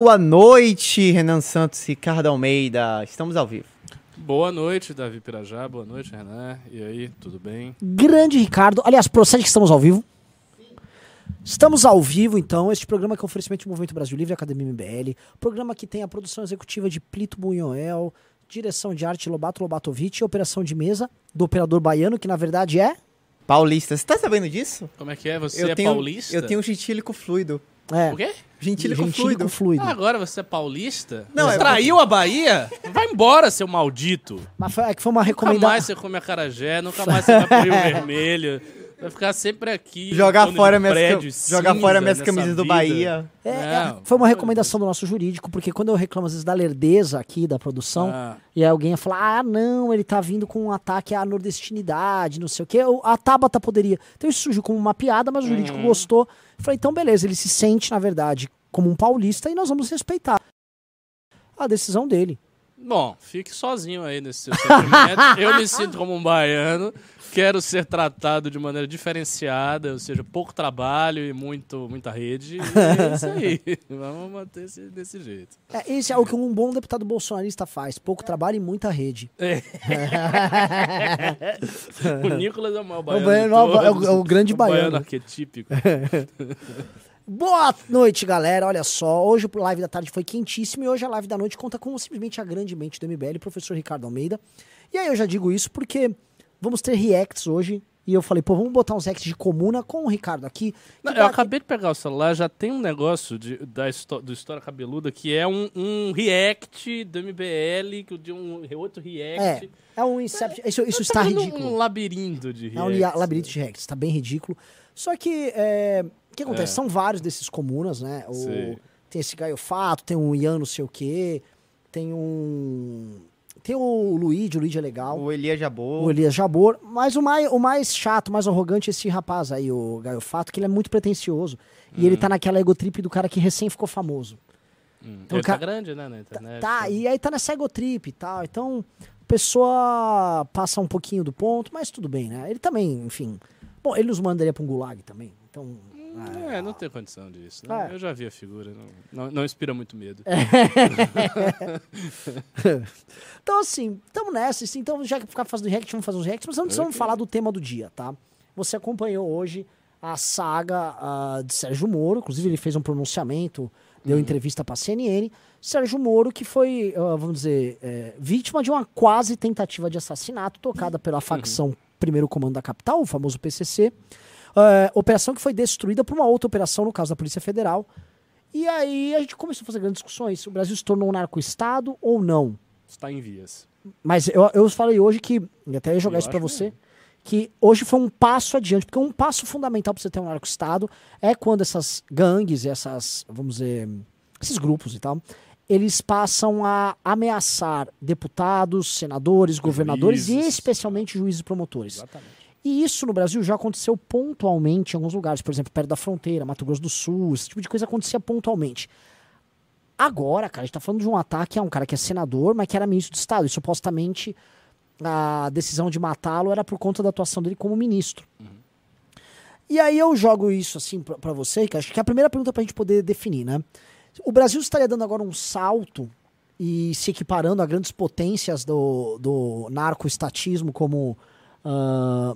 Boa noite, Renan Santos, Ricardo Almeida. Estamos ao vivo. Boa noite, Davi Pirajá. Boa noite, Renan. E aí, tudo bem? Grande Ricardo. Aliás, procede que estamos ao vivo. Estamos ao vivo, então. Este programa que é um oferecimento do Movimento Brasil Livre, Academia MBL. Programa que tem a produção executiva de Plito Bunhoel, direção de arte Lobato Lobatovic e operação de mesa do operador baiano, que na verdade é. Paulista, você tá sabendo disso? Como é que é? Você é tenho, paulista? Eu tenho um gentílico fluido. É. O quê? Gentílico, gentílico fluido. fluido. Ah, agora você é paulista? Não, você é- traiu a Bahia? Vai embora, seu maldito. Mas foi, é que foi uma Nunca recomendação. mais você come acarajé, nunca mais você vai pro Rio Vermelho. Vai ficar sempre aqui. Jogar no fora, minhas, prédio, jogar fora minhas camisas do vida. Bahia. É, é, foi uma recomendação do nosso jurídico, porque quando eu reclamo às vezes da lerdeza aqui da produção, Ah. e aí alguém ia falar, ah, não, ele tá vindo com um ataque à nordestinidade, não sei o quê. O- A Tabata poderia. Então isso surgiu como uma piada, mas o jurídico Uhum. gostou. Eu Falei, então beleza, ele se sente, na verdade, como um paulista e nós vamos respeitar a decisão dele. Bom, fique sozinho aí nesse seu sentimento. Eu me sinto como um baiano, quero ser tratado de maneira diferenciada, ou seja, pouco trabalho e muito, muita rede. E é isso aí. Vamos manter esse, desse jeito. É, esse é o que um bom deputado bolsonarista faz: pouco trabalho e muita rede. O Nicolas é o maior É o baiano. baiano- de é o- é o- é o grande O baiano. arquetípico. Boa noite, galera. Olha só, hoje o live da tarde foi quentíssimo e hoje a live da noite conta com simplesmente a grande mente do MBL, professor Ricardo Almeida. E aí eu já digo isso porque vamos ter reacts hoje. E eu falei, pô, vamos botar uns reacts de comuna com o Ricardo aqui. Não, eu acabei de pegar o celular, já tem um negócio de, da do História Cabeluda que é um, um react do MBL, que de um outro react. É, é um Inception. Isso, isso Tá está ridículo. Um labirinto de É um reacts. labirinto de reacts, tá bem ridículo. Só que, é, que acontece? É. São vários desses comunas, né? O- tem esse Gaio Fato, tem um Ian não sei o quê, tem um... Tem o Luigi, o Luigi é legal. O Elias Jabor. o Elias Jabor, mas o mais, o mais chato, mais arrogante é esse rapaz aí, o Gaio Fato, que ele é muito pretencioso. E ele tá naquela egotrip do cara que recém ficou famoso. Hum. Então, Ele ca- tá grande, né, na internet. Tá, e aí tá nessa egotrip e tal. Então, a pessoa passa um pouquinho do ponto, mas tudo bem, né? Ele também, enfim. Bom, ele nos mandaria pra um gulag também. Então. É, não tem condição disso. né? É. Eu já vi a figura, não, não, não inspira muito medo. Então, assim, estamos nessa. assim, Então, já que ficar fazendo react, vamos fazer uns reacts, mas antes vamos Ok. falar do tema do dia, tá? Você acompanhou hoje a saga ah, de Sérgio Moro, inclusive ele fez um pronunciamento, deu entrevista pra CNN. Sérgio Moro, que foi, ah, vamos dizer, é, vítima de uma quase tentativa de assassinato tocada pela facção Primeiro Comando da Capital, o famoso PCC. É, operação que foi destruída por uma outra operação, no caso da Polícia Federal. E aí a gente começou a fazer grandes discussões. O Brasil se tornou um narco-estado ou não? Está em vias. Mas eu, eu falei hoje que, e até ia jogar Eu isso acho você, que hoje foi um passo adiante, porque um passo fundamental pra você ter um narco-estado é quando essas gangues, essas, vamos dizer, esses grupos e tal, eles passam a ameaçar deputados, senadores, governadores e Juízes. especialmente juízes e promotores. Exatamente. E isso no Brasil já aconteceu pontualmente em alguns lugares, por exemplo, perto da fronteira, Mato Grosso do Sul, esse tipo de coisa acontecia pontualmente. Agora, cara, a gente tá falando de um ataque a um cara que é senador, mas que era ministro de Estado. E supostamente a decisão de matá-lo era por conta da atuação dele como ministro. E aí eu jogo isso assim pra você, que acho que é a primeira pergunta pra gente poder definir, né? O Brasil estaria dando agora um salto e se equiparando a grandes potências do, do narco-estatismo como, ah,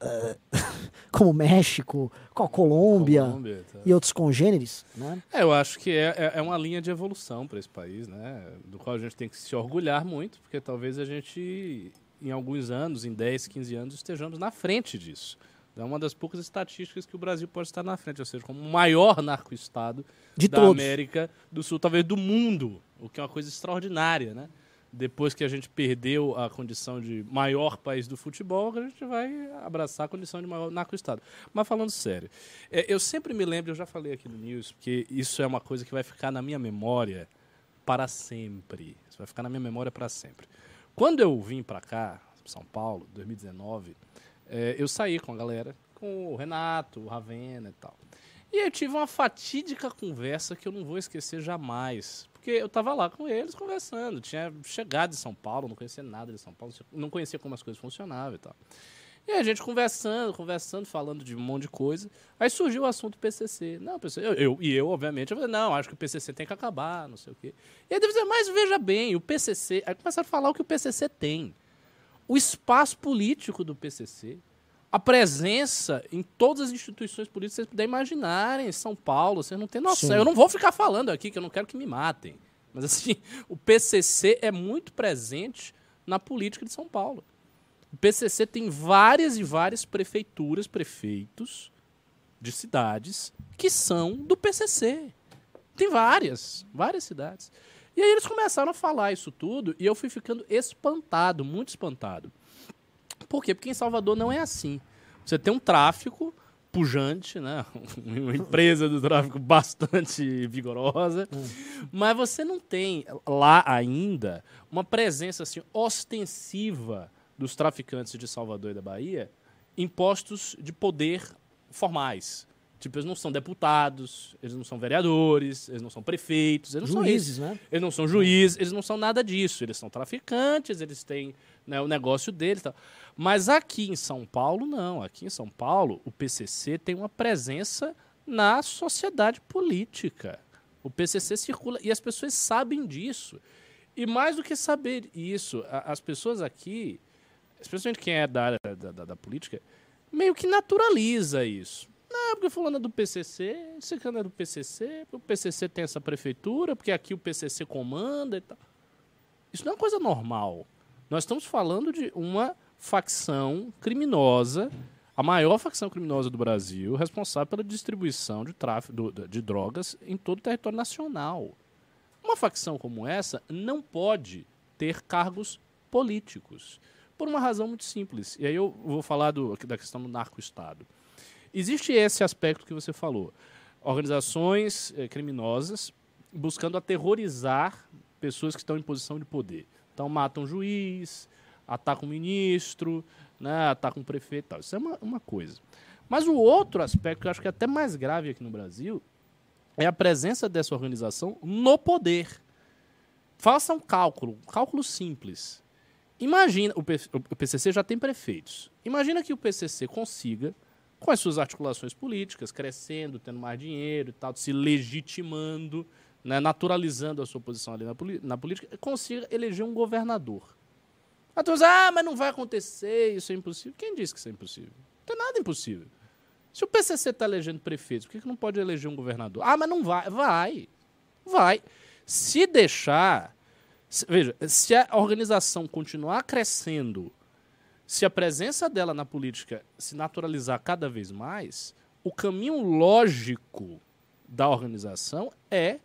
como México, com a Colômbia Colômbia, tá. e outros congêneres, né? É, eu acho que é, é- é uma linha de evolução para esse país, né? Do qual a gente tem que se orgulhar muito, porque talvez a gente, em alguns anos, em 10, 15 anos, estejamos na frente disso. É uma das poucas estatísticas que o Brasil pode estar na frente, ou seja, como o maior narco-estado da todos. América do Sul, talvez do mundo, o que é uma coisa extraordinária, né? Depois que a gente perdeu a condição de maior país do futebol, a gente vai abraçar a condição de maior narco-estado. Mas falando sério, é, eu sempre me lembro, eu já falei aqui no News, porque isso é uma coisa que vai ficar na minha memória para sempre. Isso vai ficar na minha memória para sempre. Quando eu vim para cá, São Paulo, 2019, é, eu saí com a galera, com o Renato, o Ravena e tal. E eu tive uma fatídica conversa que eu não vou esquecer jamais. Porque eu tava lá com eles conversando. Tinha chegado de São Paulo, não conhecia nada de São Paulo, não conhecia como as coisas funcionavam e tal. E a gente conversando, conversando, falando de um monte de coisa. Aí surgiu o assunto PCC. Não, PCC, eu, eu, e eu, obviamente, eu falei, não, acho que o PCC tem que acabar, não sei o quê. E aí dizer, mas veja bem, o PCC... Aí começaram a falar o que o PCC tem. O espaço político do PCC, a presença em todas as instituições políticas vocês puderem imaginarem, em São Paulo, vocês não têm noção. Sim. Eu não vou ficar falando aqui, que eu não quero que me matem. Mas assim, o PCC é muito presente na política de São Paulo. O PCC tem várias e várias prefeituras, prefeitos de cidades que são do PCC. Tem várias, várias cidades. E aí eles começaram a falar isso tudo e eu fui ficando espantado, muito espantado. Por quê? Porque em Salvador não é assim. Você tem um tráfico pujante, né? Uma empresa do tráfico bastante vigorosa, mas você não tem lá ainda uma presença assim ostensiva dos traficantes de Salvador e da Bahia em postos de poder formais. Tipo, eles não são deputados, eles não são vereadores, eles não são prefeitos, eles não Juízes, são isso. né? Eles não são juízes, eles não são nada disso. Eles são traficantes, eles têm né, o negócio deles. Tal. Mas aqui em São Paulo, não. Aqui em São Paulo, o PCC tem uma presença na sociedade política. O PCC circula e as pessoas sabem disso. E mais do que saber isso, as pessoas aqui, especialmente quem é da área da, da- da política, meio que naturaliza isso. Não, porque fulano é do PCC, cara é do PCC, porque o PCC tem essa prefeitura, porque aqui o PCC comanda e tal. Isso não é uma coisa normal. Nós estamos falando de uma facção criminosa, a maior facção criminosa do Brasil, responsável pela distribuição de tráfico de drogas em todo o território nacional. Uma facção como essa não pode ter cargos políticos, por uma razão muito simples. E aí eu vou falar do- da questão do narco-estado. Existe esse aspecto que você falou. Organizações eh, criminosas buscando aterrorizar pessoas que estão em posição de poder. Então matam juiz, atacam ministro, né, atacam prefeito e tal. Isso é uma, uma coisa. Mas o outro aspecto que eu acho que é até mais grave aqui no Brasil é a presença dessa organização no poder. Faça um cálculo, um cálculo simples. Imagina, o, o PCC já tem prefeitos. Imagina que o PCC consiga, com as suas articulações políticas, crescendo, tendo mais dinheiro e tal, se legitimando, né, naturalizando a sua posição ali na, na política, consiga eleger um governador. Aí ah, mas não vai acontecer, isso é impossível. Quem disse que isso é impossível? Não tem nada impossível. Se o PCC está elegendo prefeitos, por que, que não pode eleger um governador? Ah, mas não vai. Vai. Vai. Se deixar. se- veja, se a organização continuar crescendo, se a presença dela na política se naturalizar cada vez mais, o caminho lógico da organização é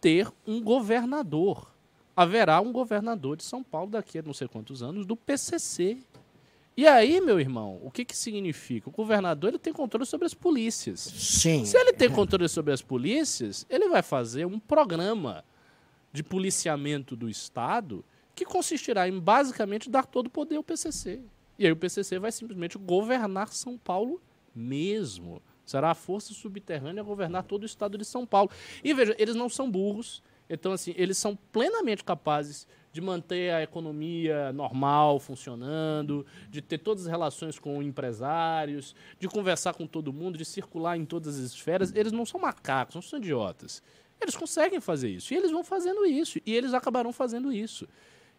ter um governador. Haverá um governador de São Paulo daqui a não sei quantos anos do PCC. E aí, meu irmão, o que, que significa? O governador ele tem controle sobre as polícias. Sim. Se ele tem controle sobre as polícias, ele vai fazer um programa de policiamento do Estado que consistirá em basicamente dar todo o poder ao PCC. E aí o PCC vai simplesmente governar São Paulo mesmo. Será a força subterrânea a governar todo o Estado de São Paulo. E veja, eles não são burros. Então, assim, eles são plenamente capazes de manter a economia normal funcionando, de ter todas as relações com empresários, de conversar com todo mundo, de circular em todas as esferas. Eles não são macacos, não são idiotas. Eles conseguem fazer isso. E eles vão fazendo isso. E eles acabarão fazendo isso.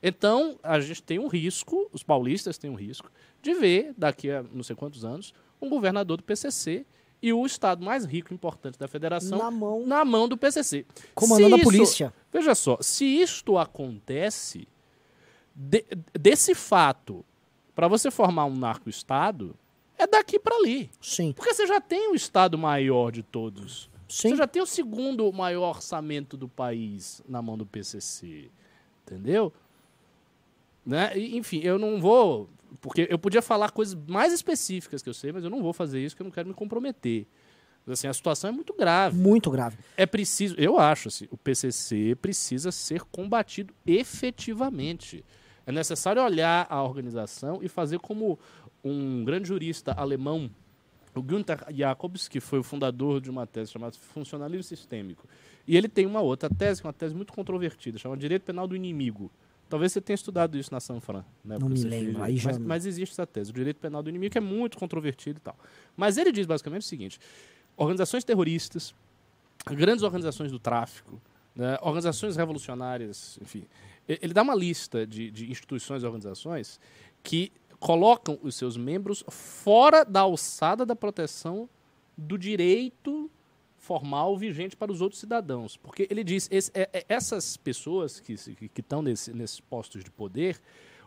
Então, a gente tem um risco, os paulistas têm um risco, de ver, daqui a não sei quantos anos, um governador do PCC e o estado mais rico e importante da federação Na mão. na mão do PCC. Comandando Se a isso- polícia. Veja só, se isto acontece, de- desse fato, para você formar um narco-estado, é daqui para ali. Sim. Porque você já tem o estado maior de todos. Sim. Você já tem o segundo maior orçamento do país na mão do PCC. Entendeu? Né? E, enfim, eu não vou. Porque eu podia falar coisas mais específicas que eu sei, mas eu não vou fazer isso porque eu não quero me comprometer. Mas, assim, a situação é muito grave. Muito grave. É preciso, eu acho, assim, o PCC precisa ser combatido efetivamente. É necessário olhar a organização e fazer como um grande jurista alemão, o Günther Jacobs, que foi o fundador de uma tese chamada Funcionalismo Sistêmico. E ele tem uma outra tese, que é uma tese muito controvertida, chamada Direito Penal do Inimigo. Talvez você tenha estudado isso na Sanfran. Né, Não me lembro, aí já- mas, mas existe essa tese. O direito penal do inimigo que é muito controvertido e tal. Mas ele diz basicamente o seguinte: organizações terroristas, grandes organizações do tráfico, né, organizações revolucionárias, enfim. Ele dá uma lista de, de instituições e organizações que colocam os seus membros fora da alçada da proteção do direito formal vigente para os outros cidadãos. Porque ele diz, esse- é- é- essas pessoas que que estão nesse, nesses postos de poder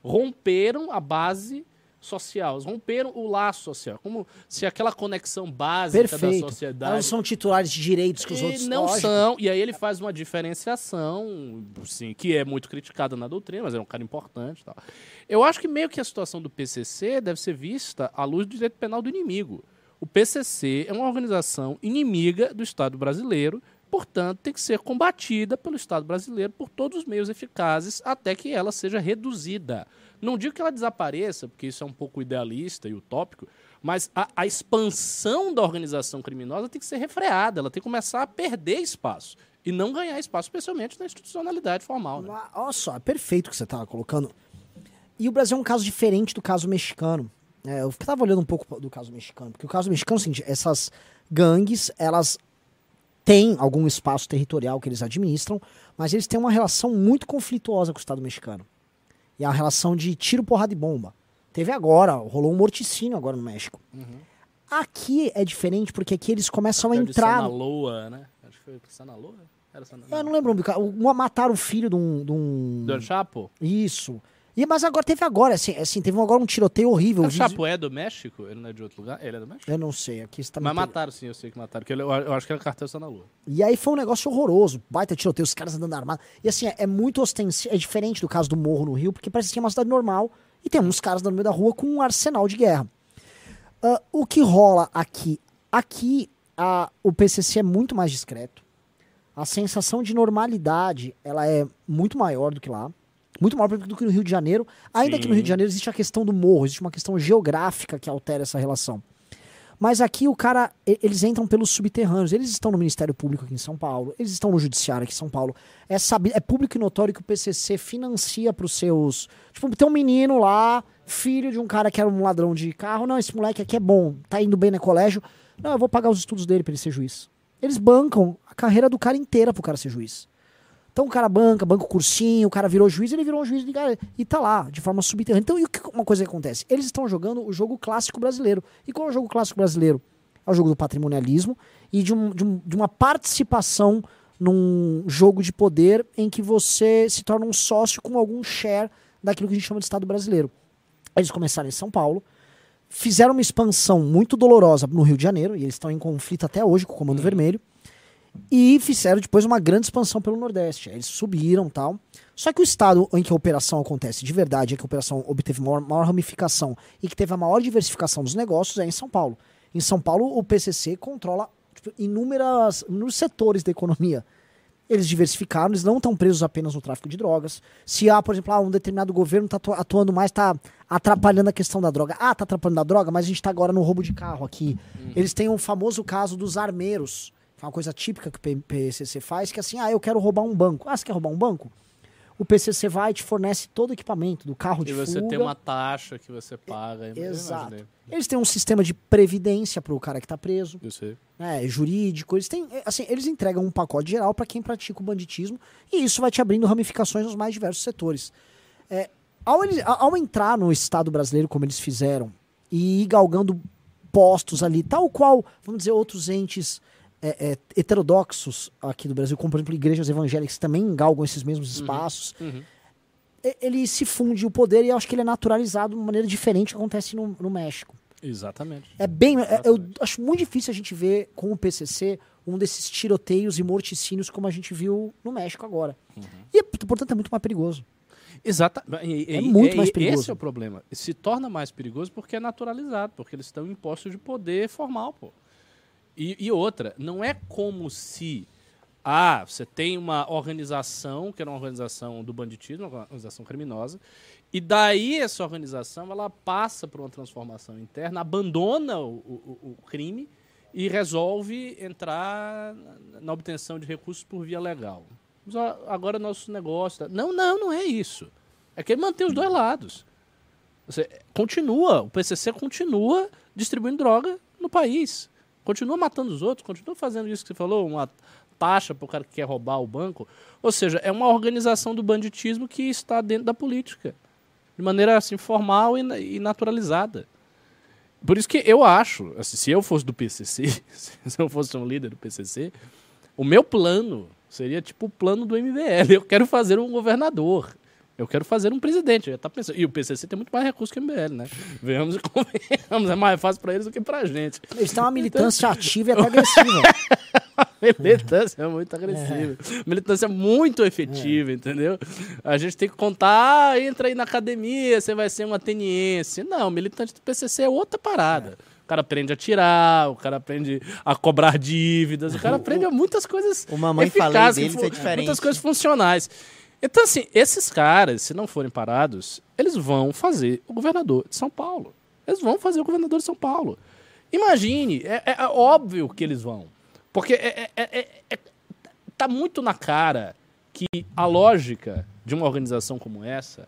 romperam a base social, romperam o laço social, como se aquela conexão básica da Perfeito. sociedade Elas são titulares de direitos que os e outros não lógico. são. E aí ele faz uma diferenciação, sim, que é muito criticada na doutrina, mas é um cara importante. Tal. Eu acho que meio que a situação do PCC deve ser vista à luz do direito penal do inimigo. O PCC é uma organização inimiga do Estado brasileiro, portanto, tem que ser combatida pelo Estado brasileiro por todos os meios eficazes até que ela seja reduzida. Não digo que ela desapareça, porque isso é um pouco idealista e utópico, mas a, a expansão da organização criminosa tem que ser refreada, ela tem que começar a perder espaço e não ganhar espaço, especialmente na institucionalidade formal. Né? Olha só, é perfeito o que você estava colocando. E o Brasil é um caso diferente do caso mexicano. É, eu estava olhando um pouco do caso mexicano, porque o caso mexicano é o seguinte, essas gangues, elas têm algum espaço territorial que eles administram, mas eles têm uma relação muito conflituosa com o Estado mexicano. E é a relação de tiro, porrada e bomba. Teve agora, rolou um morticínio agora no México. Aqui é diferente porque aqui eles começam a Até o de entrar... Sanaloa, né? Acho que foi Sanaloa? Era Sanaloa. Eu não lembro, mataram o filho de um... De um... Do Chapo? Isso. E, mas agora teve agora, assim, assim teve agora um tiroteio horrível. O eu vi- Chapo é do México? Ele não é de outro lugar? Ele é do México? Eu não sei, aqui está Mas mataram sim, eu sei que mataram. Porque eu, eu acho que era cartel Sanaloa. E aí foi um negócio horroroso, baita tiroteio, os caras andando armados. E assim, é, é muito ostensivo, é diferente do caso do Morro no Rio, porque parece que é uma cidade normal e tem uns caras no meio da rua com um arsenal de guerra. Ah, o que rola aqui? Aqui a, o PCC é muito mais discreto. A sensação de normalidade ela é muito maior do que lá. Muito maior do que no Rio de Janeiro. Ainda que no Sim. Rio de Janeiro existe a questão do morro, existe uma questão geográfica que altera essa relação. Mas aqui o cara, eles entram pelos subterrâneos. Eles estão no Ministério Público aqui em São Paulo, eles estão no Judiciário aqui em São Paulo. É, sabi- é público e notório que o PCC financia para os seus. Tipo, tem um menino lá, filho de um cara que era um ladrão de carro. Não, esse moleque aqui é bom, tá indo bem no colégio. Não, eu vou pagar os estudos dele para ele ser juiz. Eles bancam a carreira do cara inteira pro cara ser juiz. Então o cara banca, banca o cursinho, o cara virou juiz, ele virou um juiz de cara, e tá lá, de forma subterrânea. Então, e o que, uma coisa que acontece? Eles estão jogando o jogo clássico brasileiro. E qual é o jogo clássico brasileiro? É o jogo do patrimonialismo e de, um- de um- de uma participação num jogo de poder em que você se torna um sócio com algum share daquilo que a gente chama de Estado brasileiro. Eles começaram em São Paulo, fizeram uma expansão muito dolorosa no Rio de Janeiro, e eles estão em conflito até hoje com o Comando Vermelho, e fizeram depois uma grande expansão pelo Nordeste. Eles subiram tal. Só que o estado em que a operação acontece de verdade, em que a operação obteve maior, maior ramificação e que teve a maior diversificação dos negócios é em São Paulo. Em São Paulo, o PCC controla tipo, inúmeras, inúmeros setores da economia. Eles diversificaram, eles não estão presos apenas no tráfico de drogas. Se há, por exemplo, ah, um determinado governo está atuando mais, está atrapalhando a questão da droga. Ah, está atrapalhando a droga, mas a gente está agora no roubo de carro aqui. Eles têm um famoso caso dos armeiros, que é uma coisa típica que o PCC faz, que é assim, ah, eu quero roubar um banco. Ah, você quer roubar um banco? O PCC vai e te fornece todo o equipamento, do carro de E você fuga. tem uma taxa que você paga. eu Exato. imaginei. Eles têm um sistema de previdência para o cara que está preso Eu sei. né, jurídico, eles têm, assim, eles entregam um pacote geral para quem pratica o banditismo e isso vai te abrindo ramificações nos mais diversos setores. É, ao, eles- ao entrar no Estado brasileiro como eles fizeram e ir galgando postos ali, tal qual, vamos dizer, outros entes é, é, heterodoxos aqui do Brasil, como por exemplo igrejas evangélicas que também galgam esses mesmos espaços, Uhum. e- ele se funde o poder e eu acho que ele é naturalizado de uma maneira diferente que acontece no- no México. Exatamente. É bem. é- eu Exatamente. acho muito difícil a gente ver com o PCC um desses tiroteios e morticínios como a gente viu no México agora. Uhum. E, portanto, é muito mais perigoso. Exata. e- e- É muito mais perigoso. Esse é o problema. Se torna mais perigoso porque é naturalizado, porque eles estão em postos de poder formal, pô. E, e outra, não é como se ah, você tem uma organização, que era uma organização do banditismo, uma organização criminosa, e daí essa organização ela passa por uma transformação interna, abandona o, o- o crime e resolve entrar na- obtenção de recursos por via legal. Mas, agora nosso negócio. tá- Não, não, não é isso. É que ele mantém os dois lados. Você continua, o PCC continua distribuindo droga no país. Continua matando os outros, continua fazendo isso que você falou, uma taxa para o cara que quer roubar o banco. Ou seja, é uma organização do banditismo que está dentro da política. De maneira assim, formal e, e naturalizada. Por isso que eu acho, assim, se eu fosse do PCC, se eu fosse um líder do PCC, o meu plano seria tipo o plano do MBL. Eu quero fazer um governador. Eu quero fazer um presidente. Já tá pensando. E o PCC tem muito mais recursos que o MBL, né? Venhamos e convenhamos. É mais fácil para eles do que para a gente. Eles têm uma militância ativa e até agressiva. militância é muito agressiva. É. Militância muito efetiva, é. entendeu? A gente tem que contar, ah, entra aí na academia, você vai ser um ateniense. Não, militante do PCC é outra parada. É. O cara aprende a tirar, o cara aprende a cobrar dívidas, o cara aprende muitas coisas O mamãe eficazes, deles é diferente. Muitas coisas funcionais. Então, assim, esses caras, se não forem parados, eles vão fazer o governador de São Paulo. Eles vão fazer o governador de São Paulo. Imagine, é, é, é óbvio que eles vão. Porque é, é, é, é, tá muito na cara que a lógica de uma organização como essa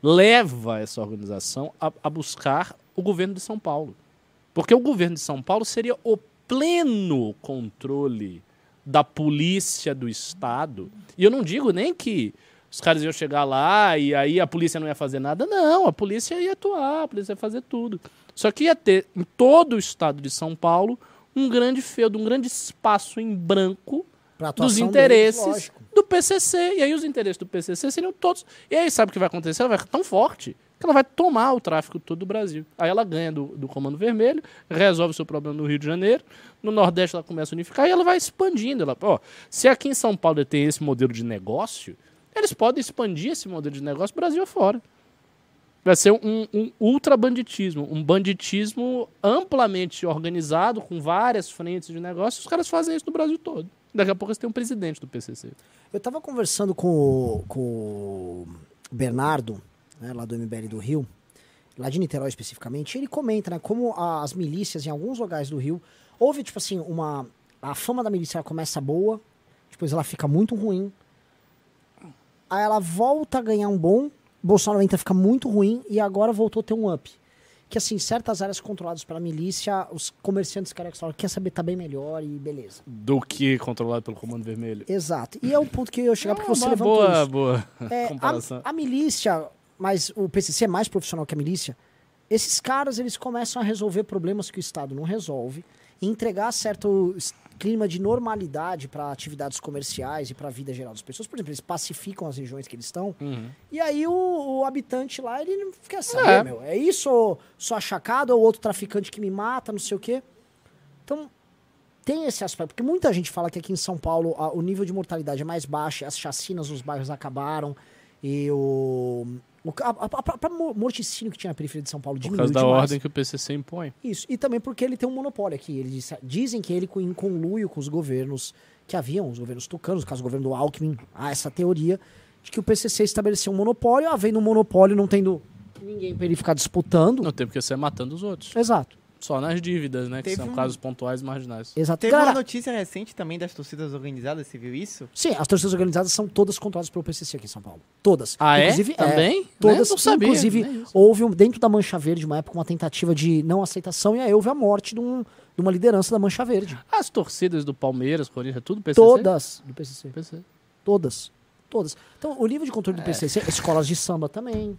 leva essa organização a, a buscar o governo de São Paulo. Porque o governo de São Paulo seria o pleno controle da polícia do Estado. E eu não digo nem que os caras iam chegar lá e aí a polícia não ia fazer nada. Não, a polícia ia atuar, a polícia ia fazer tudo. Só que ia ter em todo o estado de São Paulo um grande feudo, um grande espaço em branco dos interesses deles, do PCC. E aí os interesses do PCC seriam todos. E aí sabe o que vai acontecer? Ela vai ficar tão forte que ela vai tomar o tráfico todo do Brasil. Aí ela ganha do, do Comando Vermelho, resolve o seu problema no Rio de Janeiro, no Nordeste ela começa a unificar e ela vai expandindo. Ela, ó, se aqui em São Paulo tem esse modelo de negócio, eles podem expandir esse modelo de negócio Brasil afora. Vai ser um, um ultrabanditismo, um banditismo amplamente organizado, com várias frentes de negócio. Os caras fazem isso no Brasil todo. Daqui a pouco eles têm um presidente do PCC. Eu estava conversando com com o Bernardo, né, lá do MBL do Rio, lá de Niterói especificamente, ele comenta né, como as milícias em alguns lugares do Rio, houve, tipo assim, uma. A fama da milícia começa boa, depois ela fica muito ruim, aí ela volta a ganhar um bom, Bolsonaro entra fica muito ruim e agora voltou a ter um up. Que assim, certas áreas controladas pela milícia, os comerciantes querem quer saber tá bem melhor e beleza. Do que controlado pelo Comando Vermelho. Exato. E é o ponto que eu ia chegar, porque você levantou boa, isso. Boa, é, a, a milícia, mas o PCC é mais profissional que a milícia, esses caras eles começam a resolver problemas que o Estado não resolve, e entregar certo clima de normalidade para atividades comerciais e para a vida geral das pessoas. Por exemplo, eles pacificam as regiões que eles estão, uhum. e aí o, o, habitante lá, ele não quer saber, é. meu, é isso ou só achacado ou outro traficante que me mata, não sei o quê. Então, tem esse aspecto, porque muita gente fala que aqui em São Paulo a, o nível de mortalidade é mais baixo, as chacinas nos bairros acabaram, e o o, morticínio que tinha na periferia de São Paulo diminuiu Por causa da demais. ordem que o PCC impõe. Isso, e também porque ele tem um monopólio aqui. Eles dizem que ele, em conluio com os governos que haviam, os governos tucanos, no caso do governo do Alckmin, há essa teoria de que o PCC estabeleceu um monopólio, havendo um monopólio, não tendo ninguém para ele ficar disputando. Não tem porque você matando os outros. Exato. Só nas dívidas, né? Teve que são um... casos pontuais marginais. Exato. Teve Galera... uma notícia recente também das torcidas organizadas, você viu isso? Sim, as torcidas organizadas são todas controladas pelo PCC aqui em São Paulo. Todas. Ah, é? inclusive, é? Também? É, todas. Não sabia, inclusive, houve dentro da Mancha Verde, uma época, uma tentativa de não aceitação e aí houve a morte de, um, de uma liderança da Mancha Verde. As torcidas do Palmeiras, Corinthians, é tudo PCC? Todas do PCC. PCC. Todas. Todas. Então, o nível de controle do é. PCC, escolas de samba também.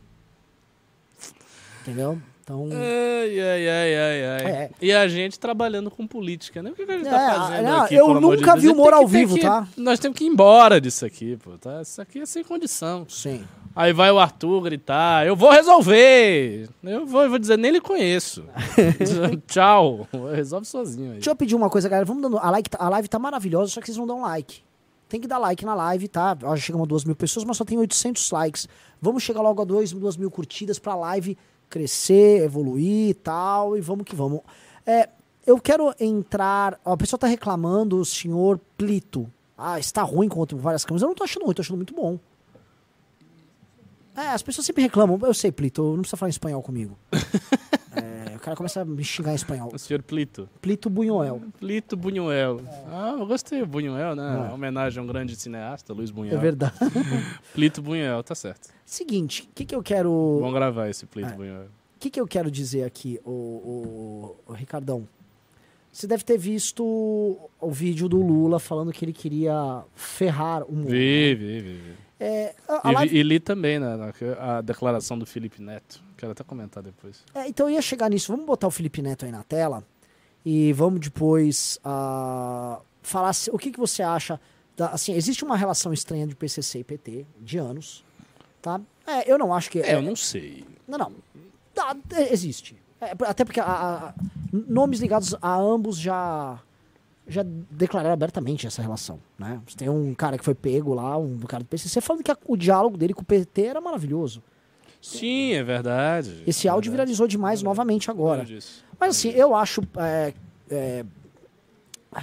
Entendeu? Então... Ai, ai, ai, ai, ai. É. E a gente trabalhando com política, né? O que a gente tá é, tá fazendo não, aqui, Eu nunca de vi humor ao vivo, que, tá? Nós temos que ir embora disso aqui, pô. Tá? Isso aqui é sem condição. Sim. Aí vai o Arthur gritar, eu vou resolver. Eu vou, eu vou dizer, nem lhe conheço. Tchau. Resolve sozinho aí. Deixa eu pedir uma coisa, galera. Vamos dando. A, like, tá, a live tá maravilhosa, só que vocês não dão like. Tem que dar like na live, tá? Já chegamos a duas mil pessoas, mas só tem 800 likes. Vamos chegar logo a dois, duas mil curtidas pra live crescer, evoluir e tal, e vamos que vamos. É, eu quero entrar. Ó, a pessoa tá reclamando, o senhor Plito. Ah, está ruim com várias câmeras. Eu não tô achando ruim, tô achando muito bom. É, as pessoas sempre reclamam. Eu sei, Plito, não precisa falar em espanhol comigo. é, cara começa a me xingar em espanhol. O senhor Plito. Plito Bunhoel. Plito Buñuel. Ah, eu gostei do né? É. Homenagem a um grande cineasta, Luiz É Buñuel. verdade. Plito Buñuel, tá certo. Seguinte, o que, que eu quero. Vamos gravar esse Plito É. O que, que eu quero dizer aqui, o, o, o Ricardão? Você deve ter visto o vídeo do Lula falando que ele queria ferrar o mundo. Vi, vi, vi. vi. É, a- a E, live- e li também né, a declaração do Felipe Neto. Quero até comentar depois. É, então eu ia chegar nisso. Vamos botar o Felipe Neto aí na tela e vamos depois ah, falar se- o que, que você acha. Da, assim, existe uma relação estranha de PCC e PT de anos, tá? É, eu não acho que É, eu não sei. Não, não. Tá, é, existe. É, até porque a- nomes ligados a ambos já já declararam abertamente essa relação, né? Você tem um cara que foi pego lá, um cara do PCC, falando que a- o diálogo dele com o PT era maravilhoso. Sim, é verdade. Esse é áudio verdade. viralizou demais novamente agora. Mas assim, eu acho. é, é, eu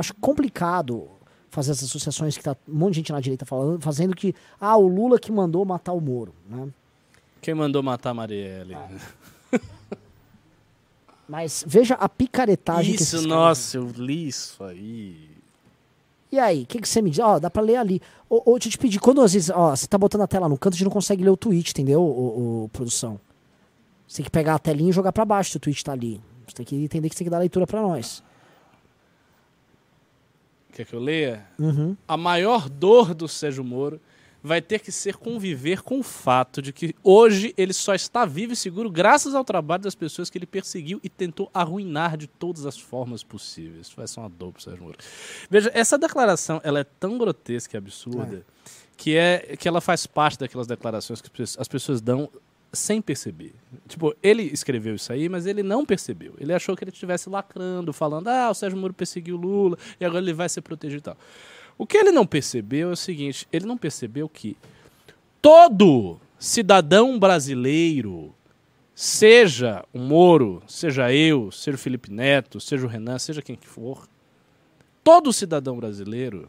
acho complicado fazer essas associações que tá um monte de gente na direita falando, fazendo que. Ah, o Lula que mandou matar o Moro. Né? Quem mandou matar a Marielle? Ah, Mas veja a picaretagem que Isso, esses caras- nossa, eu li isso aí. E aí, o que, que você me diz? Ó, dá pra ler ali. Ô, ô, deixa eu te pedir, quando às vezes, ó, você tá botando a tela no canto, a gente não consegue ler o tweet, entendeu, ô, ô, produção? Você tem que pegar a telinha e jogar pra baixo se o tweet tá ali. Você tem que entender que você tem que dar leitura pra nós. Quer que eu leia? Uhum. A maior dor do Sérgio Moro vai ter que ser conviver com o fato de que hoje ele só está vivo e seguro graças ao trabalho das pessoas que ele perseguiu e tentou arruinar de todas as formas possíveis. Isso vai ser uma dor pro Sérgio Moro. Veja, essa declaração ela é tão grotesca e absurda que, é, que ela faz parte daquelas declarações que as pessoas dão sem perceber. Tipo, ele escreveu isso aí, mas ele não percebeu. Ele achou que ele estivesse lacrando, falando, ah, o Sérgio Moro perseguiu Lula e agora ele vai ser protegido e tal. O que ele não percebeu é o seguinte: ele não percebeu que todo cidadão brasileiro, seja o Moro, seja eu, seja o Felipe Neto, seja o Renan, seja quem que for, todo cidadão brasileiro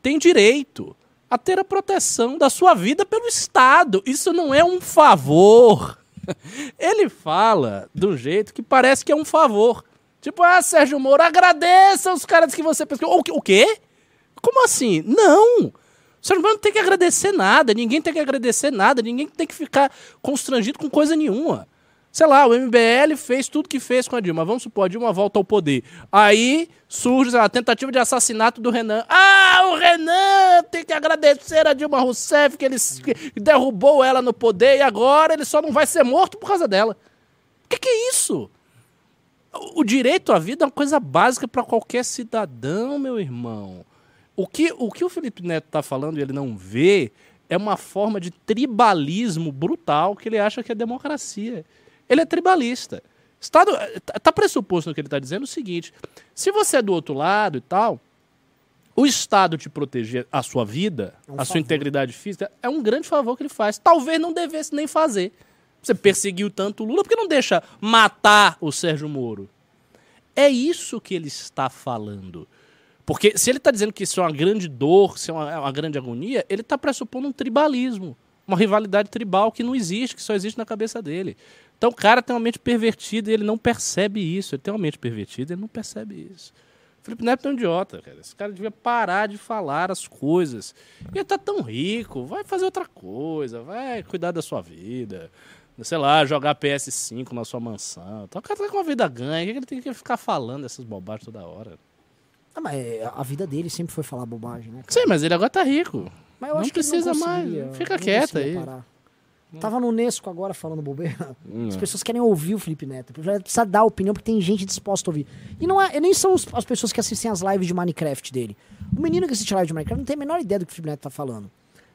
tem direito a ter a proteção da sua vida pelo Estado. Isso não é um favor. Ele fala um jeito que parece que é um favor. Tipo, ah, Sérgio Moro, agradeça os caras que você pesquisou. O quê? O quê? Como assim? Não! O Sérgio Moro não tem que agradecer nada, ninguém tem que agradecer nada, ninguém tem que ficar constrangido com coisa nenhuma. Sei lá, o MBL fez tudo que fez com a Dilma. Vamos supor, a Dilma volta ao poder. Aí surge a tentativa de assassinato do Renan. Ah, o Renan tem que agradecer a Dilma Rousseff que ele derrubou ela no poder e agora ele só não vai ser morto por causa dela. O que, que é isso? O direito à vida é uma coisa básica para qualquer cidadão, meu irmão. O que o, que o Felipe Neto está falando e ele não vê é uma forma de tribalismo brutal que ele acha que é democracia. Ele é tribalista. Estado está pressuposto no que ele está dizendo o seguinte: se você é do outro lado e tal, o Estado te proteger a sua vida, É um a sua favor. integridade física, é um grande favor que ele faz. Talvez não devesse nem fazer. Você perseguiu tanto o Lula, porque não deixa matar o Sérgio Moro? É isso que ele está falando. Porque se ele está dizendo que isso é uma grande dor, se é uma, é uma grande agonia, ele está pressupondo um tribalismo, uma rivalidade tribal que não existe, que só existe na cabeça dele. Então o cara tem uma mente pervertida e ele não percebe isso. Ele tem uma mente pervertida e ele não percebe isso. O Felipe Neto é um idiota, cara. Esse cara devia parar de falar as coisas. Ele tá tão rico, vai fazer outra coisa, vai cuidar da sua vida. Sei lá, jogar PS5 na sua mansão. Então, o cara tá com uma vida ganha, por que ele tem que ficar falando essas bobagens toda hora? Ah, mas é, a vida dele sempre foi falar bobagem, né? cara? Sim, mas ele agora tá rico. Mas eu não acho que ele precisa mais, fica não quieto aí. parar. Tava no Nesco agora falando bobeira. Hum, As é. pessoas querem ouvir o Felipe Neto. Precisa dar opinião porque tem gente disposta a ouvir. E não é, nem são as pessoas que assistem as lives de Minecraft dele. O menino que assiste live de Minecraft não tem a menor ideia do que o Felipe Neto tá falando.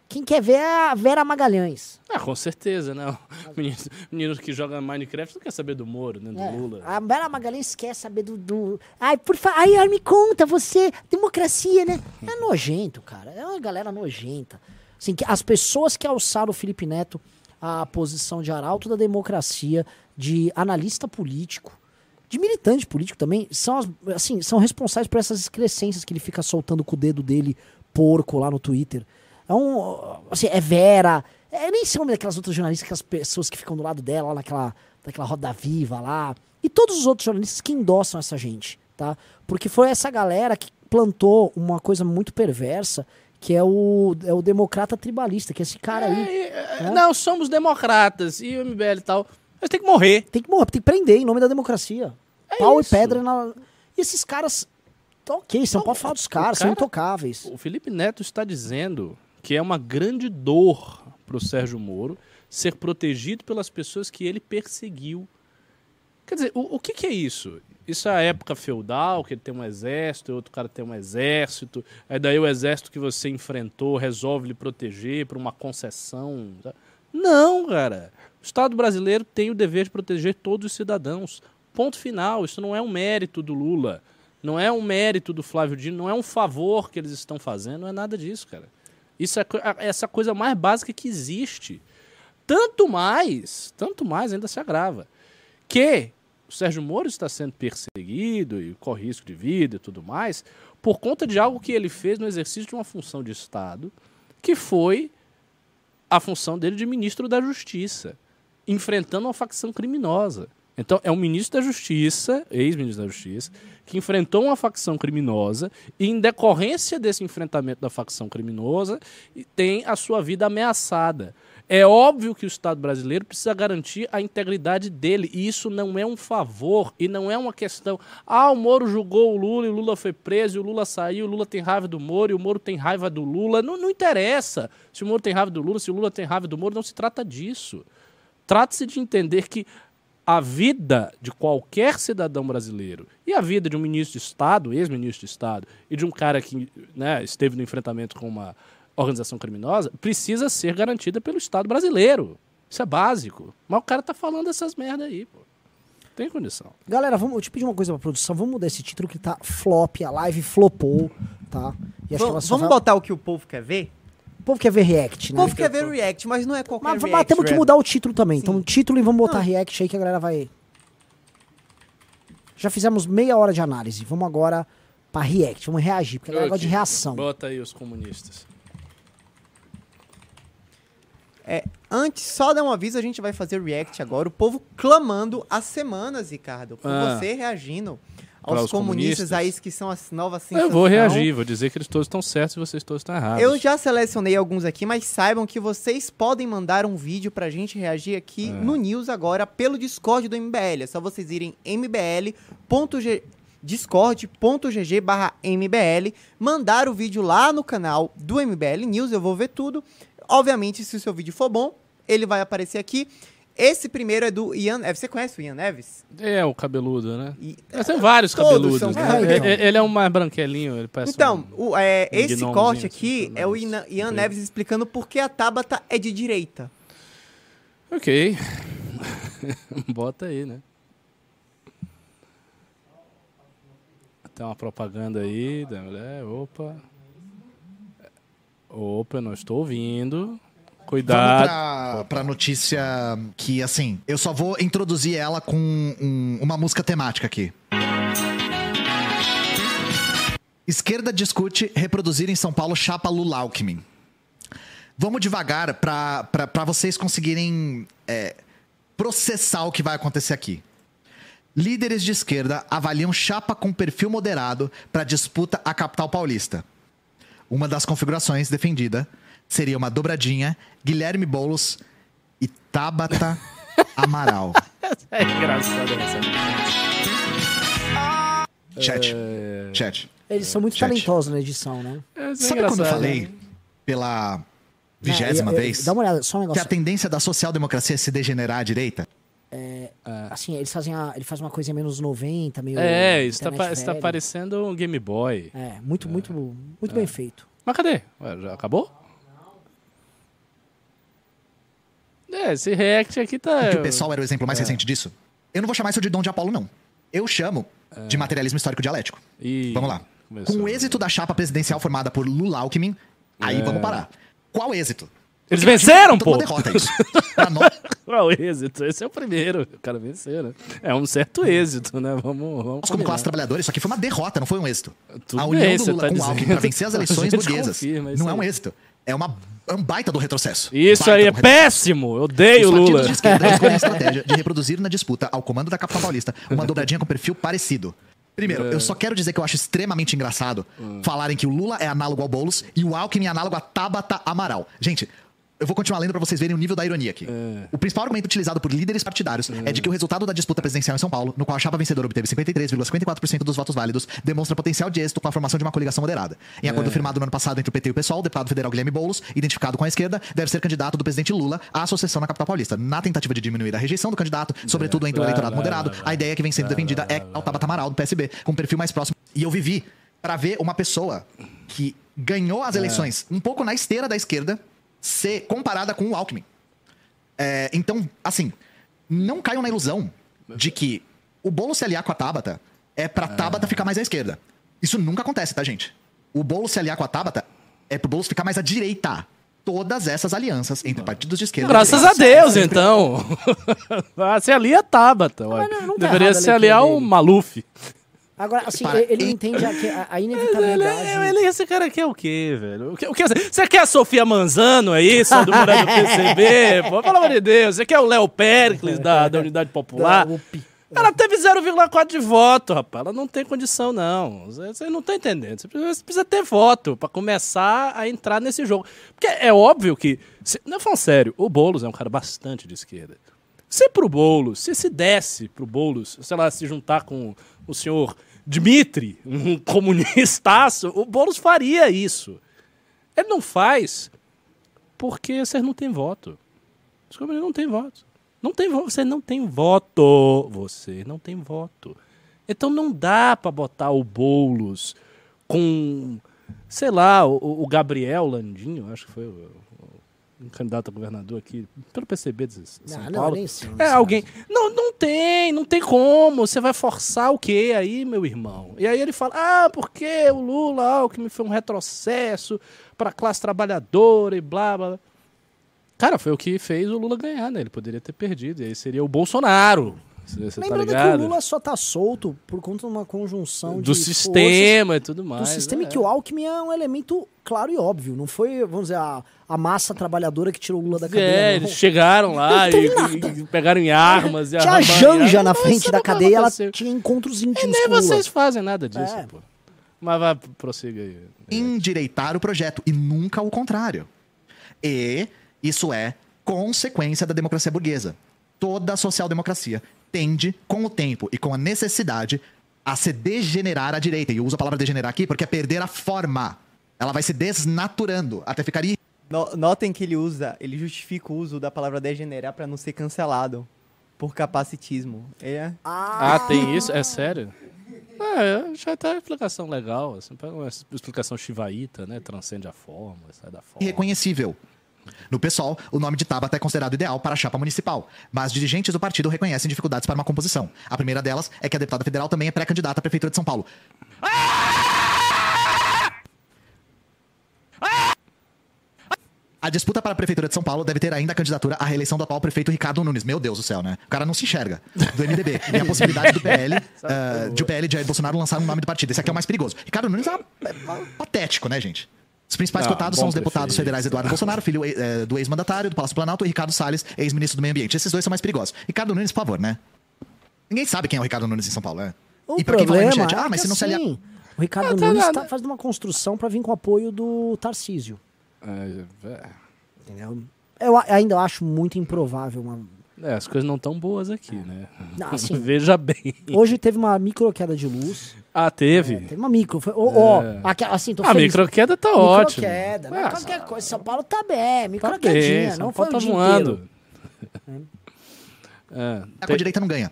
Quem quer ver é a Vera Magalhães. Ah, com certeza, né? O menino, menino que joga Minecraft não quer saber do Moro, né? Do É, Lula. A Vera Magalhães quer saber do. do... Ai, por favor. Ai, me conta, você. Democracia, né? É nojento, cara. É uma galera nojenta. Assim, que as pessoas que alçaram o Felipe Neto à posição de arauto da democracia, de analista político, de militante político também, são, as, assim, são responsáveis por essas excrescências que ele fica soltando com o dedo dele, porco, lá no Twitter. É um. Assim, é Vera. É, nem sei o nome daquelas outras jornalistas, aquelas pessoas que ficam do lado dela, lá naquela daquela Roda Viva lá, e todos os outros jornalistas que endossam essa gente, tá? Porque foi essa galera que plantou uma coisa muito perversa, que é o, é o democrata tribalista, que é esse cara aí. É, é, Não, somos democratas e o MBL e tal. Mas tem que morrer. Tem que morrer, tem que prender em nome da democracia. É Pau isso. e pedra na. E esses caras. tá Ok, você não pode falar dos caras, são cara- intocáveis. O Felipe Neto está dizendo que é uma grande dor para o Sérgio Moro ser protegido pelas pessoas que ele perseguiu. Quer dizer, o, o que, que é isso? Isso é a época feudal, que ele tem um exército, outro cara tem um exército, aí daí o exército que você enfrentou resolve lhe proteger por uma concessão. Não, cara. O Estado brasileiro tem o dever de proteger todos os cidadãos. Ponto final. Isso não é um mérito do Lula. Não é um mérito do Flávio Dino, não é um favor que eles estão fazendo, não é nada disso, cara. Isso é essa coisa mais básica que existe. Tanto mais, tanto mais ainda se agrava. Que o Sérgio Moro está sendo perseguido e corre risco de vida e tudo mais, por conta de algo que ele fez no exercício de uma função de Estado, que foi a função dele de ministro da Justiça, enfrentando uma facção criminosa. Então, é um ministro da Justiça, ex-ministro da Justiça, que enfrentou uma facção criminosa e, em decorrência desse enfrentamento da facção criminosa, tem a sua vida ameaçada. É óbvio que o Estado brasileiro precisa garantir a integridade dele, e isso não é um favor, e não é uma questão. Ah, o Moro julgou o Lula e o Lula foi preso, e o Lula saiu, o Lula tem raiva do Moro e o Moro tem raiva do Lula. Não, não interessa se o Moro tem raiva do Lula, se o Lula tem raiva do Moro, não se trata disso. Trata-se de entender que a vida de qualquer cidadão brasileiro e a vida de um ministro de Estado, ex-ministro de Estado, e de um cara que né, esteve no enfrentamento com uma organização criminosa, precisa ser garantida pelo Estado brasileiro. Isso é básico. Mas o cara tá falando essas merda aí, pô. Tem condição. Galera, vamos, eu te pedir uma coisa pra produção. Vamos mudar esse título que tá flop, a live flopou, tá? E Vamos, só vamos vai- botar o que o povo quer ver? O povo quer ver react, O né? povo quer ver react, mas não é qualquer Mas, react. mas temos que mudar o título também. Então, Sim. título e vamos botar Não. react aí que a galera vai. Já fizemos meia hora de análise. Vamos agora pra react. Vamos reagir, porque a galera gosta de reação. Bota aí os comunistas. É, antes, só dar um aviso, a gente vai fazer react agora. O povo clamando há semanas, Ricardo, por Ah. você reagindo Para aos os comunistas comunistas? aí que são as novas sensações. Eu vou reagir, vou dizer que eles todos estão certos e vocês todos estão errados. Eu já selecionei alguns aqui, mas saibam que vocês podem mandar um vídeo pra gente reagir aqui É. no News agora pelo Discord do MBL. É só vocês irem mbl.g discord.gg barra mbl, mandar o vídeo lá no canal do MBL News, eu vou ver tudo. Obviamente, se o seu vídeo for bom, ele vai aparecer aqui. Esse primeiro é do Ian Neves. Você conhece o Ian Neves? É, o cabeludo, né? E- Mas tem vários Todos cabeludos, são né? cabeludos. Ele- Ele é um mais branquelinho, ele parece Então, um... o- é, um esse corte assim, aqui pelo é o. Ian, Ian. Neves explicando por que a Tabata é de direita. Ok. Bota aí, né? Tem uma propaganda aí da mulher. Opa. Opa, eu não estou ouvindo. Vamos Cuidado. pra, pra notícia que, assim, eu só vou introduzir ela com um- uma música temática aqui. Esquerda discute reproduzir em São Paulo chapa Lula Alckmin. Vamos devagar pra vocês conseguirem é, processar o que vai acontecer aqui. Líderes de esquerda avaliam chapa com perfil moderado para disputa à capital paulista. Uma das configurações defendida seria uma dobradinha Guilherme Boulos e Tabata Amaral. É engraçado essa. Chat, É, chat. Eles são muito Chat. talentosos na edição, né? é Sabe quando eu falei né? pela vigésima É, é, é, vez Dá uma olhada, só um que a negócio. tendência da social-democracia é se degenerar à direita? Assim, eles fazem a, ele faz uma coisa menos 90, meio. É, isso tá, tá velho. parecendo um Game Boy. É, muito, muito, muito bem feito. Mas cadê? Ué, já acabou? É, esse react aqui tá. Que o pessoal era o exemplo mais recente disso? Eu não vou chamar isso de dom de Apolo, não. Eu chamo de materialismo histórico dialético. Ih, Vamos lá. começou. Com o êxito da chapa presidencial formada por Lula Alckmin, aí É. vamos parar. Qual êxito? Eles Porque venceram, pô! Uma derrota isso. Pra nó- Qual êxito? Esse é o primeiro. O cara venceu, né? É um certo êxito, né? Vamos. vamos Nós, como classe trabalhadora, isso aqui foi uma derrota, não foi um êxito. Tudo a união bem, do Lula tá com o dizendo. Alckmin para vencer as eleições burguesas não é um êxito. é, uma, é um baita do retrocesso. Isso Baita aí é péssimo. Eu odeio Os Lula. de esquerda escolhem a estratégia de reproduzir na disputa ao comando da capital paulista uma dobradinha com perfil parecido. Primeiro, eu só quero dizer que eu acho extremamente engraçado falarem que o Lula é análogo ao Boulos e o Alckmin é análogo a Tabata Amaral. Gente, eu vou continuar lendo pra vocês verem o nível da ironia aqui. O principal argumento utilizado por líderes partidários é de que o resultado da disputa presidencial em São Paulo, no qual a chapa vencedora obteve 53,54% dos votos válidos, demonstra potencial de êxito com a formação de uma coligação moderada. Em acordo firmado no ano passado entre o PT e o PSOL, o deputado federal Guilherme Boulos, identificado com a esquerda, deve ser candidato do presidente Lula à sucessão na capital paulista. Na tentativa de diminuir a rejeição do candidato, sobretudo entre o eleitorado moderado, a ideia que vem sendo defendida é o Tabata Amaral, do PSB, com um perfil mais próximo. E eu vivi pra ver uma pessoa que ganhou as eleições um pouco na esteira da esquerda ser comparada com o Alckmin. É, então, assim, não caiam na ilusão de que o bolo se aliar com a Tabata é pra Tabata ficar mais à esquerda. Isso nunca acontece, tá, gente? O bolo se aliar com a Tabata é pro bolo ficar mais à direita. Todas essas alianças entre partidos de esquerda. e Graças a Deus, então. Ah, se alia a Tabata. ué. Mas não- não tá Deveria se aliar o. Maluf. Agora, assim, Para- ele entende a, que a- a Ele, inevitabilidade. ele- esse cara aqui é o quê, velho? O que, o que- você quer a Sofia Manzano, é isso? Do Morado do PCB? Pô, pelo amor de Deus. Você quer o Léo Pericles da, da Unidade Popular? da UP. Ela teve 0,4 de voto, rapaz. Ela não tem condição, não. Você não tá entendendo. Você precisa, ter voto pra começar a entrar nesse jogo. Porque é óbvio que. se- não, falando sério, o Boulos é um cara bastante de esquerda. Se pro Boulos, se se desse pro Boulos, sei lá, se juntar com o senhor Dmitry, um comunistaço, o Boulos faria isso. Ele não faz porque vocês não têm voto. Desculpa, ele não tem voto. Não tem voto. Você não tem voto. Você não tem voto. Então não dá pra botar o Boulos com, sei lá, o, o Gabriel Landinho, acho que foi o- um candidato a governador aqui, pelo PCB de São Ah, não, Paulo. não é sei. alguém. Não, não tem, não tem como. Você vai forçar o quê aí, meu irmão? E aí ele fala: ah, porque o Lula, Alckmin foi um retrocesso para a classe trabalhadora e blá blá. blá. Cara, foi o que fez o Lula ganhar, né? Ele poderia ter perdido. E aí seria o Bolsonaro. Você tá Lembrando que ligado? o Lula só tá solto por conta de uma conjunção Do de sistema e tudo mais. forças, do sistema é. e que o Alckmin é um elemento claro e óbvio. Não foi, vamos dizer, a, a massa trabalhadora que tirou o Lula da cadeia. É, eles chegaram lá e, e pegaram em armas. E Tinha a Janja armas. na frente isso da cadeia, ela tinha encontros E íntimos nem com vocês fazem nada disso, É. pô. Mas vai, prossiga aí. endireitar o projeto e nunca o contrário. E isso é consequência da democracia burguesa. Toda social-democracia tende, com o tempo e com a necessidade, a se degenerar à direita. E eu uso a palavra degenerar aqui porque é perder a forma. Ela vai se desnaturando até ficar ir. No- Notem que ele usa, ele justifica o uso da palavra degenerar pra não ser cancelado por capacitismo. É. Ah, tem isso? É sério? É, já tá uma explicação legal. Assim, uma explicação chivaíta, né? Transcende a forma, sai da forma. irreconhecível. No PSOL, o nome de Tabata é considerado ideal para a chapa municipal, mas dirigentes do partido reconhecem dificuldades para uma composição. A primeira delas é que a deputada federal também é pré-candidata à Prefeitura de São Paulo. A disputa para a Prefeitura de São Paulo deve ter ainda a candidatura à reeleição do atual prefeito Ricardo Nunes. Meu Deus do céu, né? O cara não se enxerga. Do MDB. E a possibilidade do PL, ah, de o PL de Jair Bolsonaro lançar um nome do partido. Esse aqui é o mais perigoso. Ricardo Nunes é, é patético, né, gente? Os principais Ah, cotados são os deputados federais Eduardo Bolsonaro, filho eh, do ex-mandatário do Palácio Planalto, e Ricardo Salles, ex-ministro do Meio Ambiente. Esses dois são mais perigosos. Ricardo Nunes, por favor, né? Ninguém sabe quem é o Ricardo Nunes em São Paulo, né? O e pra quem fala problema no chat, é ah, mas que, se não se aliar... assim, O Ricardo tá Nunes nada. tá fazendo uma construção pra vir com o apoio do Tarcísio. É, é. Entendeu? Eu ainda acho muito improvável uma. É, as coisas não tão boas aqui, né? Ah, sim. Veja bem. Hoje teve uma micro queda de luz. Ah, teve. Teve uma micro. Foi, ó, É. aque- assim, tô A feliz. microqueda tá ótima. Microqueda. Ah, Mas qualquer coisa. São Paulo tá bem. Tá Microquedinha. bem, São não foi Paulo o tá dia voando. inteiro. É, A tem- direita não ganha.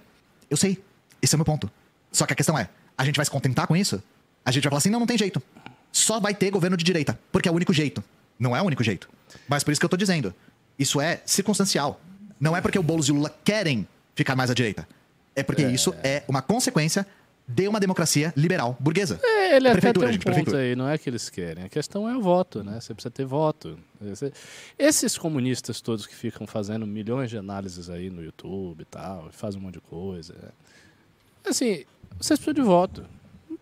Eu sei. Esse é o meu ponto. Só que a questão é, a gente vai se contentar com isso? A gente vai falar assim, não, não tem jeito. Só vai ter governo de direita, porque é o único jeito. Não é o único jeito. Mas por isso que eu tô dizendo. Isso é circunstancial. Não é porque o Boulos e o Lula querem ficar mais à direita. É porque isso é uma consequência de uma democracia liberal burguesa. É, ele até tem Prefeitura, um gente, ponto prefeitura. aí, não é que eles querem. A questão é o voto, né? Você precisa ter voto. Esse- Esses comunistas todos que ficam fazendo milhões de análises aí no YouTube e tal, fazem um monte de coisa. Assim, vocês precisam de voto.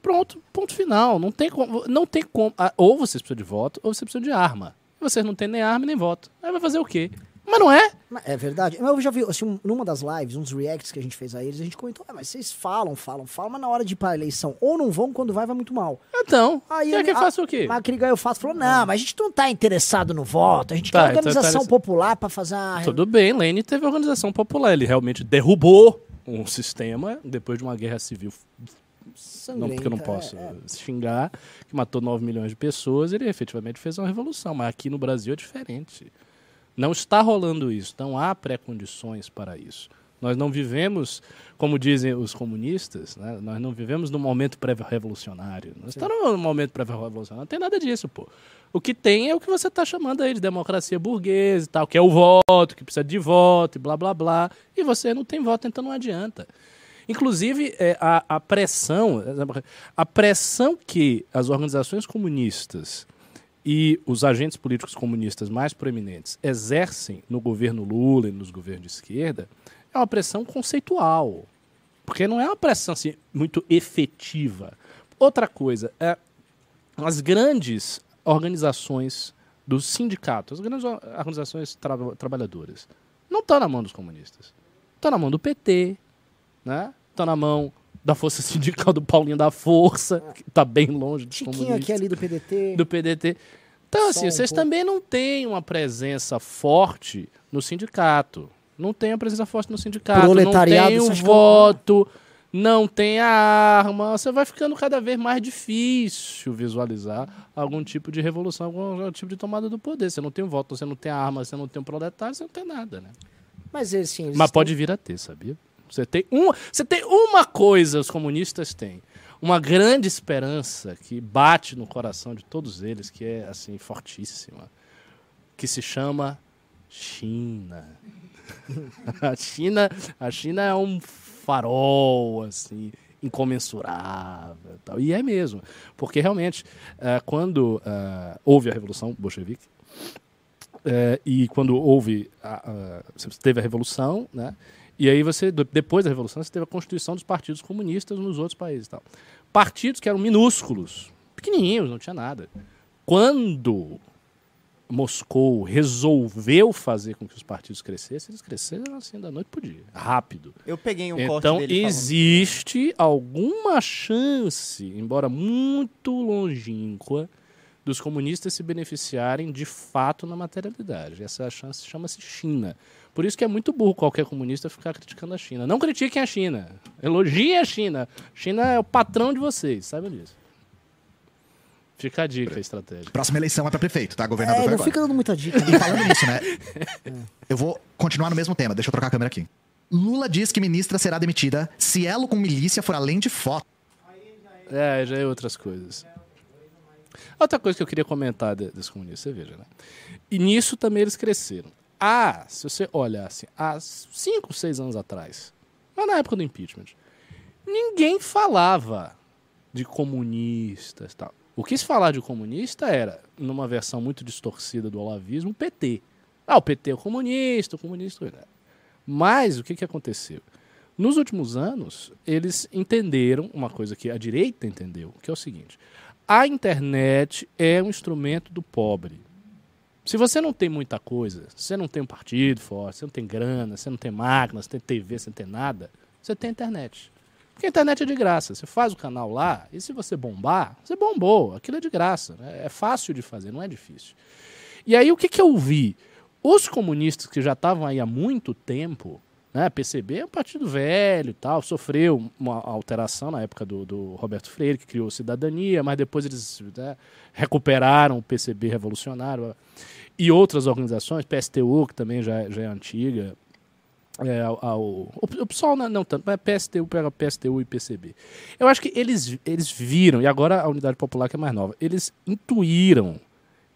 Pronto, ponto final. Não tem como. Não tem como ah, ou vocês precisam de voto, ou vocês precisam de arma. vocês não têm nem arma nem voto. Aí vai fazer o quê? Mas não é? É verdade. Eu já vi, assim, um- numa das lives, uns reacts que a gente fez a eles, a gente comentou, ah, mas vocês falam, falam, falam, mas na hora de ir pra eleição, ou não vão, quando vai, vai muito mal. Então, Aí quer ele- que a- faça o quê? Mas aquele ganhou fato falou, não, mas a gente não tá interessado no voto, a gente Tá, quer então organização tá- popular pra fazer a... Tudo bem, Lênin teve organização popular. Ele realmente derrubou um sistema depois de uma guerra civil não, sangrenta, porque eu não é, posso é. xingar, que matou 9 milhões de pessoas, ele efetivamente fez uma revolução. Mas aqui no Brasil é diferente. Não está rolando isso, não há pré-condições para isso. Nós não vivemos, como dizem os comunistas, né? nós não vivemos num momento pré-revolucionário. Nós estamos num momento pré-revolucionário, não tem nada disso, pô. O que tem é o que você está chamando aí de democracia burguesa e tal, que é o voto, que precisa de voto e blá blá blá. E você não tem voto, então não adianta. Inclusive, é, a, a pressão, a pressão que as organizações comunistas e os agentes políticos comunistas mais proeminentes exercem no governo Lula e nos governos de esquerda é uma pressão conceitual. Porque não é uma pressão assim, muito efetiva. Outra coisa, é, as grandes organizações dos sindicatos, as grandes or- organizações tra trabalhadoras, não estão na mão dos comunistas. Estão na mão do PT, né? Estão na mão da força sindical do Paulinho da Força, que está bem longe Tiquinho comunistas aqui ali do PDT. do PDT. Então, assim, um vocês pouco. também não têm uma presença forte no sindicato. Não tem a presença forte no sindicato. Proletariado, não tem o eu- voto, não tem a arma. Você vai ficando cada vez mais difícil visualizar algum tipo de revolução, algum tipo de tomada do poder. Você não tem o voto, você não tem a arma, você não tem o proletário, você não tem nada, né? Mas assim, Mas pode vir a ter, sabia? Você tem, um, você tem uma coisa, os comunistas têm. Uma grande esperança que bate no coração de todos eles, que é assim, fortíssima, que se chama China. a China. A China é um farol, assim, incomensurável. Tal. E é mesmo. Porque realmente, eh, quando eh, houve a Revolução Bolchevique, é, e quando houve a, teve a revolução, né? E aí você depois da revolução você teve a constituição dos partidos comunistas nos outros países, e tal. Partidos que eram minúsculos, pequenininhos, não tinha nada. Quando Moscou resolveu fazer com que os partidos crescessem, eles cresceram assim da noite pro dia, rápido. Eu peguei um corte Então dele falando. existe alguma chance, embora muito longínqua, dos comunistas se beneficiarem de fato na materialidade. Essa chance chama-se China. Por isso que é muito burro qualquer comunista ficar criticando a China. Não critiquem a China. Elogiem a China. China é o patrão de vocês, sabe disso. Fica a dica, a estratégia. Próxima eleição é pra prefeito, tá? Governador É, não agora. fica dando muita dica. E falando nisso, né? Eu vou continuar no mesmo tema. Deixa eu trocar a câmera aqui. Lula diz que ministra será demitida se elo com milícia for além de foto. É, já é outras coisas. Outra coisa que eu queria comentar de- dos comunistas, você veja, né? E nisso também eles cresceram. Ah, se você olhar assim, há cinco, seis anos atrás, lá na época do impeachment, ninguém falava de comunistas tal. O que se falar de comunista era, numa versão muito distorcida do olavismo, o PT. Ah, o PT é o comunista, o comunista. Mas o que, que aconteceu? Nos últimos anos, eles entenderam uma coisa que a direita entendeu, que é o seguinte: a internet é um instrumento do pobre. Se você não tem muita coisa, você não tem um partido forte, você não tem grana, você não tem máquina, você tem TV, você não tem nada, você tem internet. Porque a internet é de graça. Você faz o canal lá e se você bombar, você bombou. Aquilo é de graça. né? É fácil de fazer, não é difícil. E aí o que, que eu vi? Os comunistas que já estavam aí há muito tempo, né, PCB é um partido velho e tal, sofreu uma alteração na época do, do Roberto Freire, que criou Cidadania, mas depois eles né, recuperaram o PCB revolucionário. E outras organizações, PSTU, que também já, já é antiga, é, ao, ao- o, pessoal não, não tanto, mas PSTU PSTU e PCB. Eu acho que eles, eles viram, e agora a Unidade Popular que é mais nova, eles intuíram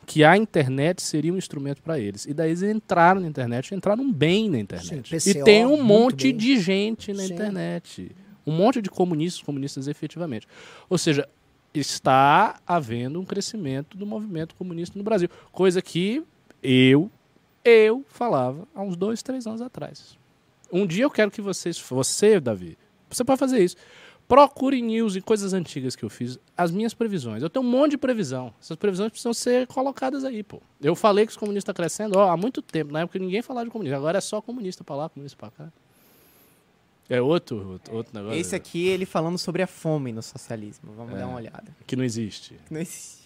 que a internet seria um instrumento para eles. E daí eles entraram na internet, entraram bem na internet. Sim, e PCO, tem um monte bem. de gente na Sim. internet. Um monte de comunistas, comunistas efetivamente. Ou seja, está havendo um crescimento do movimento comunista no Brasil. Coisa que eu, eu falava há uns dois, três anos atrás. Um dia eu quero que vocês, você, Davi, você pode fazer isso. Procure news e coisas antigas que eu fiz, as minhas previsões. Eu tenho um monte de previsão. Essas previsões precisam ser colocadas aí, pô. Eu falei que os comunistas estão crescendo ó, há muito tempo, na época ninguém falava de comunista. Agora é só comunista pra lá, comunista pra cá. É outro, outro, outro negócio. Esse aqui, ele falando sobre a fome no socialismo. Vamos É. dar uma olhada. Que não existe. Não existe.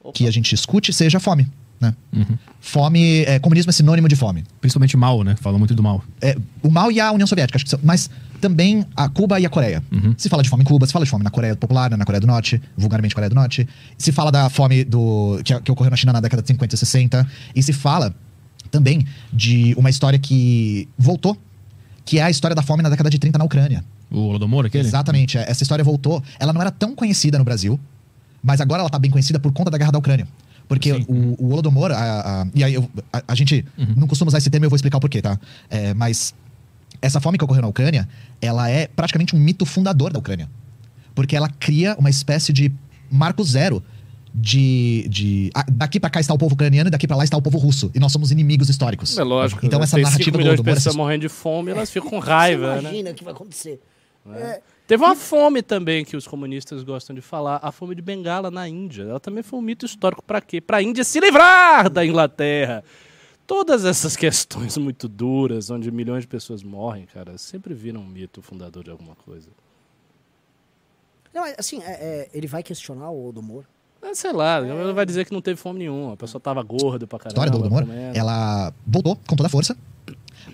Opa. Que a gente discute seja fome. Né? Fome, é, comunismo é sinônimo de fome. Principalmente mal, né? Fala muito do mal. É, o mal e a União Soviética, acho que são, mas também a Cuba e a Coreia. Se fala de fome em Cuba, se fala de fome na Coreia Popular, né, na Coreia do Norte, vulgarmente Coreia do Norte. Se fala da fome do que, que ocorreu na China na década de 50 e 60. E se fala também de uma história que voltou, que é a história da fome na década de 30 na Ucrânia. O Holodomor, aquele? Exatamente. é, Essa história voltou. Ela não era tão conhecida no Brasil, mas agora ela tá bem conhecida por conta da guerra da Ucrânia. Porque Sim. o, o Holodomor, a, a- e aí eu- a, a gente não costuma usar esse termo, eu vou explicar o porquê, tá? É, mas essa fome que ocorreu na Ucrânia, ela é praticamente um mito fundador da Ucrânia. Porque ela cria uma espécie de marco zero de. de ah, daqui pra cá está o povo ucraniano e daqui pra lá está o povo russo. E nós somos inimigos históricos. É lógico. Então né? essa Tem narrativa 5 do Holodomor. pessoas morrendo de fome, elas ficam com raiva, Você né? imagina o que vai acontecer. Teve uma fome também que os comunistas gostam de falar, a fome de Bengala na Índia. Ela também foi um mito histórico para quê? Para a Índia se livrar da Inglaterra. Todas essas questões muito duras, onde milhões de pessoas morrem, cara, sempre viram um mito fundador de alguma coisa. Não, mas, assim, é- é, ele vai questionar o Odomor. Ah, sei lá, ele vai dizer que não teve fome nenhuma, a pessoa tava gorda pra A caramba. história do comendo. ela voltou com toda a força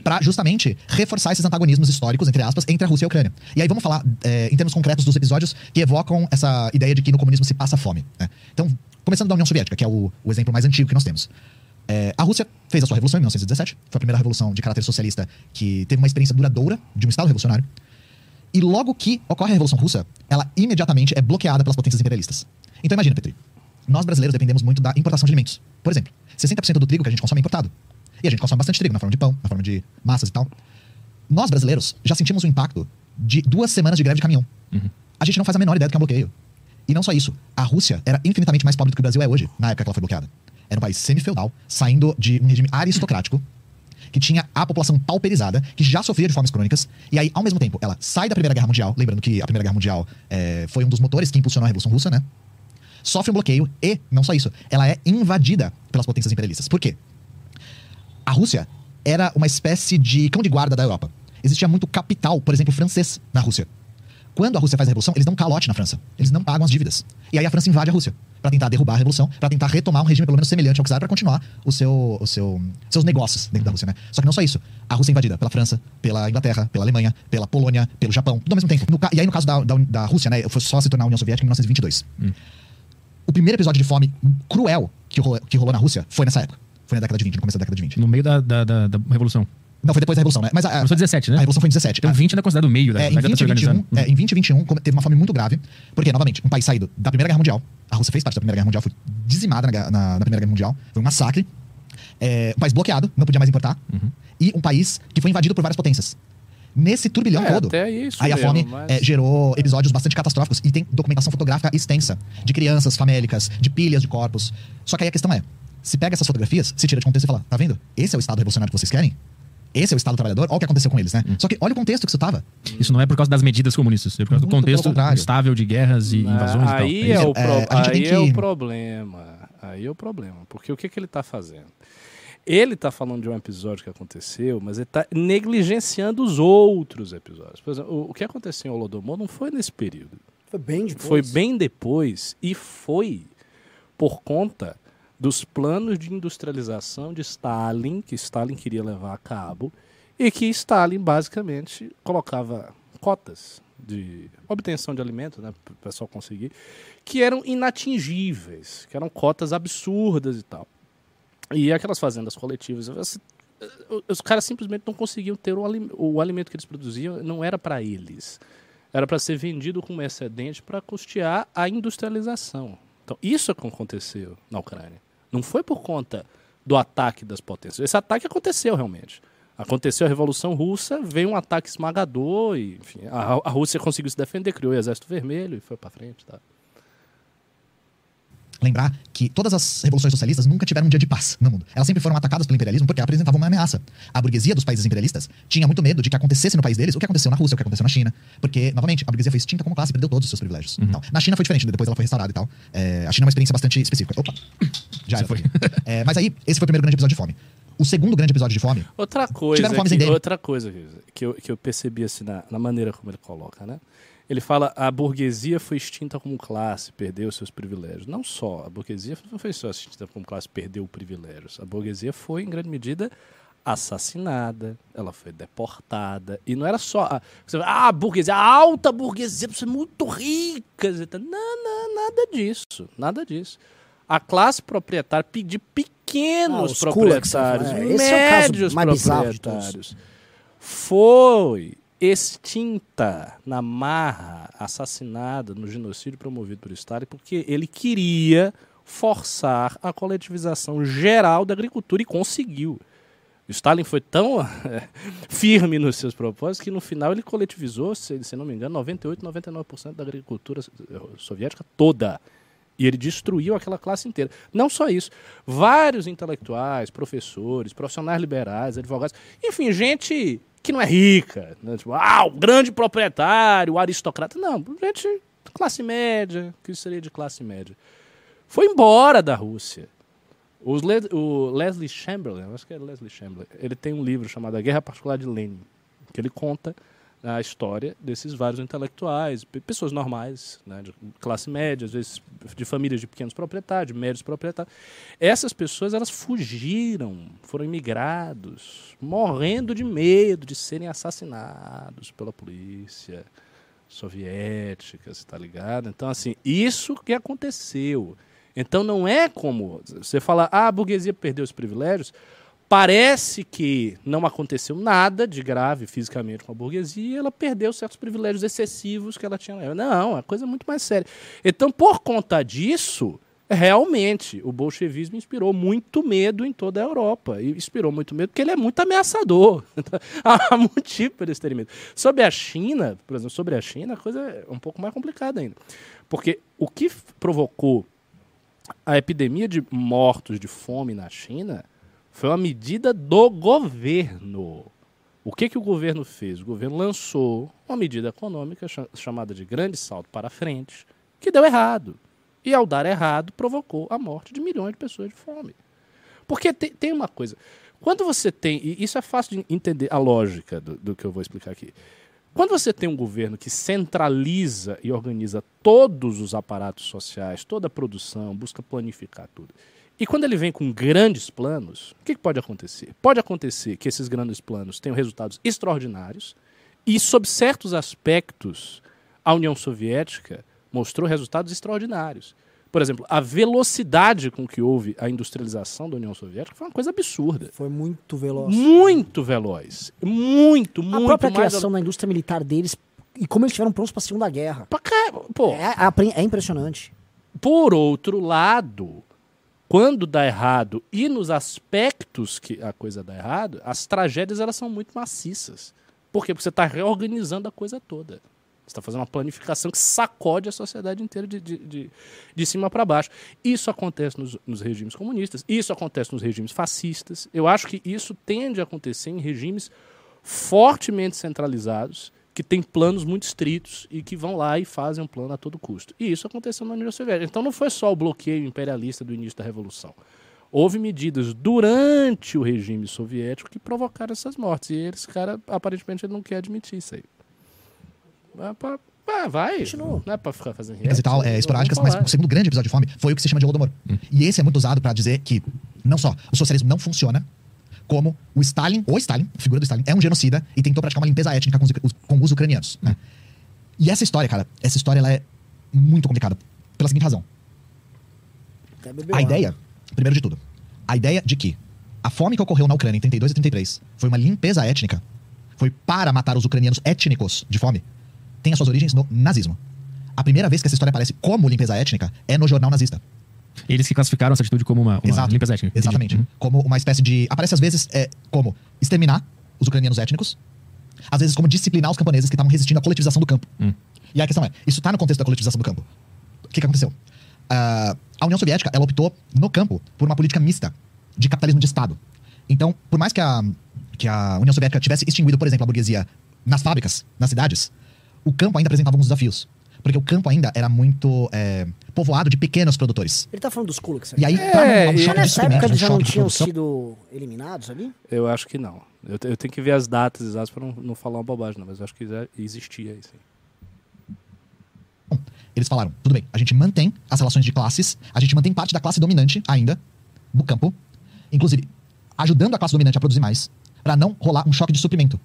pra justamente reforçar esses antagonismos históricos, entre aspas, entre a Rússia e a Ucrânia. E aí vamos falar é, em termos concretos dos episódios que evocam essa ideia de que no comunismo se passa fome. né? Então, começando da União Soviética, que é o, o exemplo mais antigo que nós temos. É, a Rússia fez a sua revolução em 1917, foi a primeira revolução de caráter socialista que teve uma experiência duradoura de um Estado revolucionário. E logo que ocorre a Revolução Russa, ela imediatamente é bloqueada pelas potências imperialistas. Então imagina, Petri, nós brasileiros dependemos muito da importação de alimentos. Por exemplo, 60% do trigo que a gente consome é importado. E a gente consome bastante trigo na forma de pão, na forma de massas e tal. Nós brasileiros já sentimos o impacto de duas semanas de greve de caminhão. A gente não faz a menor ideia do que é um bloqueio. E não só isso, a Rússia era infinitamente mais pobre do que o Brasil é hoje, na época que ela foi bloqueada. Era um país semi-feudal, saindo de um regime aristocrático, que tinha a população pauperizada, que já sofria de fomes crônicas, e aí, ao mesmo tempo, ela sai da Primeira Guerra Mundial, lembrando que a Primeira Guerra Mundial eh, foi um dos motores que impulsionou a Revolução Russa, né? Sofre um bloqueio e, não só isso, ela é invadida pelas potências imperialistas. Por quê? A Rússia era uma espécie de cão de guarda da Europa. Existia muito capital, por exemplo, francês na Rússia. Quando a Rússia faz a revolução, eles dão um calote na França. Eles não pagam as dívidas. E aí a França invade a Rússia para tentar derrubar a revolução, para tentar retomar um regime pelo menos semelhante ao czar para continuar o seu, o seu, seus negócios dentro da Rússia, né? Só que não só isso. A Rússia é invadida pela França, pela Inglaterra, pela Alemanha, pela Polônia, pelo Japão, tudo ao mesmo tempo. No e aí no caso da, da, da Rússia, né, foi só se tornar a União Soviética em 1922. O primeiro episódio de fome cruel que rolou, que rolou na Rússia foi nessa época. Foi na década de 20, no começo da década de 20. No meio da, da, da, da Revolução. Não, foi depois da Revolução, né? Mas a, a, Começou 17, né? a Revolução foi em 17. Então A- 20 ainda é considerado o meio da, é, em, guerra 20 se e 21, organizando. é, em 20 e 21 come- teve uma fome muito grave, porque, novamente, um país saído da Primeira Guerra Mundial, a Rússia fez parte da Primeira Guerra Mundial, foi dizimada na, na- na Primeira Guerra Mundial, foi um massacre, é, um país bloqueado, não podia mais importar, Uhum. e um país que foi invadido por várias potências. Nesse turbilhão É, todo, até aí isso aí a fome mas- é, gerou episódios bastante catastróficos e tem documentação fotográfica extensa de crianças famélicas, de pilhas de corpos. Só que aí a questão é, se pega essas fotografias, se tira de contexto e fala, tá vendo? Esse é o Estado revolucionário que vocês querem? Esse é o Estado trabalhador? Olha o que aconteceu com eles, né? Só que olha o contexto que isso tava. Isso não é por causa das medidas comunistas, é por causa do Muito pelo contexto estável de guerras e invasões e tal. aí É é, o, pro- É, aí tem é o que- problema. Aí é o problema. Porque o que, que ele está fazendo? Ele está falando de um episódio que aconteceu, mas ele está negligenciando os outros episódios. Por exemplo, o, o que aconteceu em Holodomor não foi nesse período. Foi bem depois. Foi bem depois e foi por conta dos planos de industrialização de Stalin, que Stalin queria levar a cabo, e que Stalin basicamente colocava cotas de obtenção de alimentos, né, para o pessoal conseguir, que eram inatingíveis, que eram cotas absurdas e tal. E aquelas fazendas coletivas, você- os caras simplesmente não conseguiam ter o, alim- o alimento que eles produziam, não era para eles. Era para ser vendido como excedente para custear a industrialização. Então, isso é que aconteceu na Ucrânia. Não foi por conta do ataque das potências. Esse ataque aconteceu realmente. Aconteceu a Revolução Russa, veio um ataque esmagador, e, enfim, a, a Rússia conseguiu se defender, criou o Exército Vermelho e foi para frente. Tá? Lembrar que todas as revoluções socialistas nunca tiveram um dia de paz no mundo. Elas sempre foram atacadas pelo imperialismo porque apresentavam uma ameaça. A burguesia dos países imperialistas tinha muito medo de que acontecesse no país deles o que aconteceu na Rússia, o que aconteceu na China. Porque, novamente, a burguesia foi extinta como classe e perdeu todos os seus privilégios. Então, na China foi diferente, depois ela foi restaurada e tal. É, a China é uma experiência bastante específica. Opa! Já era. foi. É, mas aí, esse foi o primeiro grande episódio de fome. O segundo grande episódio de fome Outra coisa, Tiveram fomes que, outra coisa que eu, que eu percebi assim, na, na maneira como ele coloca, né? Ele fala a burguesia foi extinta como classe, perdeu seus privilégios. Não só, a burguesia não foi só extinta como classe, perdeu privilégios. A burguesia foi, em grande medida, assassinada, ela foi deportada. E não era só. A, ah, a burguesia, a alta burguesia, você é muito rica. Não, não, nada disso. Nada disso. A classe proprietária de Ah, pequenos os kulaks, proprietários, é, esse é médios de todos. proprietários, foi extinta na marra, assassinada no genocídio promovido por Stalin, porque ele queria forçar a coletivização geral da agricultura e conseguiu. Stalin foi tão firme nos seus propósitos que no final ele coletivizou, se, se não me engano, 98, 99% da agricultura soviética toda. E ele destruiu aquela classe inteira. Não só isso, vários intelectuais, professores, profissionais liberais, advogados, enfim, gente que não é rica, né? tipo, ah, o grande proprietário, o aristocrata, não, gente classe média, que seria de classe média, foi embora da Rússia. Le o Leslie Chamberlain, acho que é Leslie Chamberlain, ele tem um livro chamado A Guerra Particular de Lenin, que ele conta a história desses vários intelectuais, pe- pessoas normais, né, de classe média, às vezes de famílias de pequenos proprietários, de médios proprietários. Essas pessoas elas fugiram, foram imigrados, morrendo de medo de serem assassinados pela polícia soviética, você tá ligado? Então assim, isso que aconteceu. Então não é como você falar, ah, a burguesia perdeu os privilégios. Parece que não aconteceu nada de grave fisicamente com a burguesia ela perdeu certos privilégios excessivos que ela tinha. Não, é coisa muito mais séria. Então, por conta disso, realmente, o bolchevismo inspirou muito medo em toda a Europa. E inspirou muito medo porque ele é muito ameaçador. Há eles terem medo. Sobre a China, por exemplo, sobre a China, a coisa é um pouco mais complicada ainda. Porque o que provocou a epidemia de mortos de fome na China foi uma medida do governo. O que, que o governo fez? O governo lançou uma medida econômica cha- chamada de Grande Salto para Frente, que deu errado. E ao dar errado, provocou a morte de milhões de pessoas de fome. Porque tem, tem uma coisa. Quando você tem. E isso é fácil de entender a lógica do, do que eu vou explicar aqui. Quando você tem um governo que centraliza e organiza todos os aparatos sociais, toda a produção, busca planificar tudo. E quando ele vem com grandes planos, o que, que pode acontecer? Pode acontecer que esses grandes planos tenham resultados extraordinários e, sob certos aspectos, a União Soviética mostrou resultados extraordinários. Por exemplo, a velocidade com que houve a industrialização da União Soviética foi uma coisa absurda. Foi muito veloz. Muito veloz. Muito, a muito própria mais. criação da indústria militar deles e como eles estiveram prontos para a Segunda Guerra. Pra cá- Pô, É, apre- é impressionante. Por outro lado, quando dá errado e nos aspectos que a coisa dá errado, as tragédias elas são muito maciças. Por quê? Porque você está reorganizando a coisa toda. Você está fazendo uma planificação que sacode a sociedade inteira de, de, de, de cima para baixo. Isso acontece nos, nos regimes comunistas, isso acontece nos regimes fascistas. Eu acho que isso tende a acontecer em regimes fortemente centralizados, que têm planos muito estritos e que vão lá e fazem um plano a todo custo. E isso aconteceu na União Soviética. Então não foi só o bloqueio imperialista do início da Revolução. Houve medidas durante o regime soviético que provocaram essas mortes. E esse cara, aparentemente, ele não quer admitir isso aí. Vai, pra- vai, vai. Continua. Não é pra ficar fazendo e tal, é, esporádicas, mas o segundo grande episódio de fome foi o que se chama de Holodomor. E esse é muito usado pra dizer que, não só o socialismo não funciona, como o Stalin, ou Stalin, a figura do Stalin, é um genocida e tentou praticar uma limpeza étnica com os, com os ucranianos. né? E essa história, cara, essa história ela é muito complicada. Pela seguinte razão. A ideia, primeiro de tudo, a ideia de que a fome que ocorreu na Ucrânia em 32 e 33 foi uma limpeza étnica, foi para matar os ucranianos étnicos de fome, tem as suas origens no nazismo. A primeira vez que essa história aparece como limpeza étnica é no jornal nazista. Eles que classificaram essa atitude como uma, uma limpeza étnica. Exatamente. Uhum. Como uma espécie de. Aparece às vezes é, como exterminar os ucranianos étnicos, às vezes como disciplinar os camponeses que estavam resistindo à coletivização do campo. Hum. E a questão é: isso está no contexto da coletivização do campo. O que, que aconteceu? ah, a União Soviética ela optou no campo por uma política mista de capitalismo de Estado. Então, por mais que a, que a União Soviética tivesse extinguido, por exemplo, a burguesia nas fábricas, nas cidades, o campo ainda apresentava alguns desafios. Porque o campo ainda era muito é, povoado de pequenos produtores. Ele tá falando dos Kulaks. E aí, É, pra não dar um e- de nessa época um eles já não tinham sido eliminados ali? Eu acho que não. Eu, eu tenho que ver as datas exatas para não, não falar uma bobagem, não, mas eu acho que já existia isso. eles falaram, tudo bem, a gente mantém as relações de classes, a gente mantém parte da classe dominante ainda no campo, inclusive ajudando a classe dominante a produzir mais, pra não rolar um choque de suprimento.